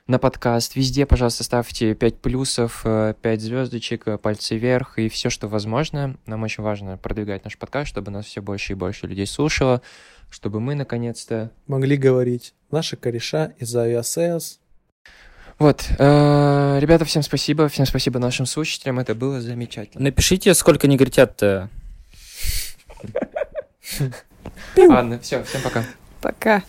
на подкаст. Везде, пожалуйста, ставьте 5 плюсов, 5 звездочек, э, пальцы вверх и все, что возможно. Нам очень важно продвигать наш подкаст, чтобы нас все больше и больше людей слушало, чтобы мы, наконец-то... Могли говорить наши кореша из Aviasales. Вот, э, ребята, всем спасибо, всем спасибо нашим слушателям, это было замечательно. Напишите, сколько негритят-то. Ладно, все, всем пока. Пока.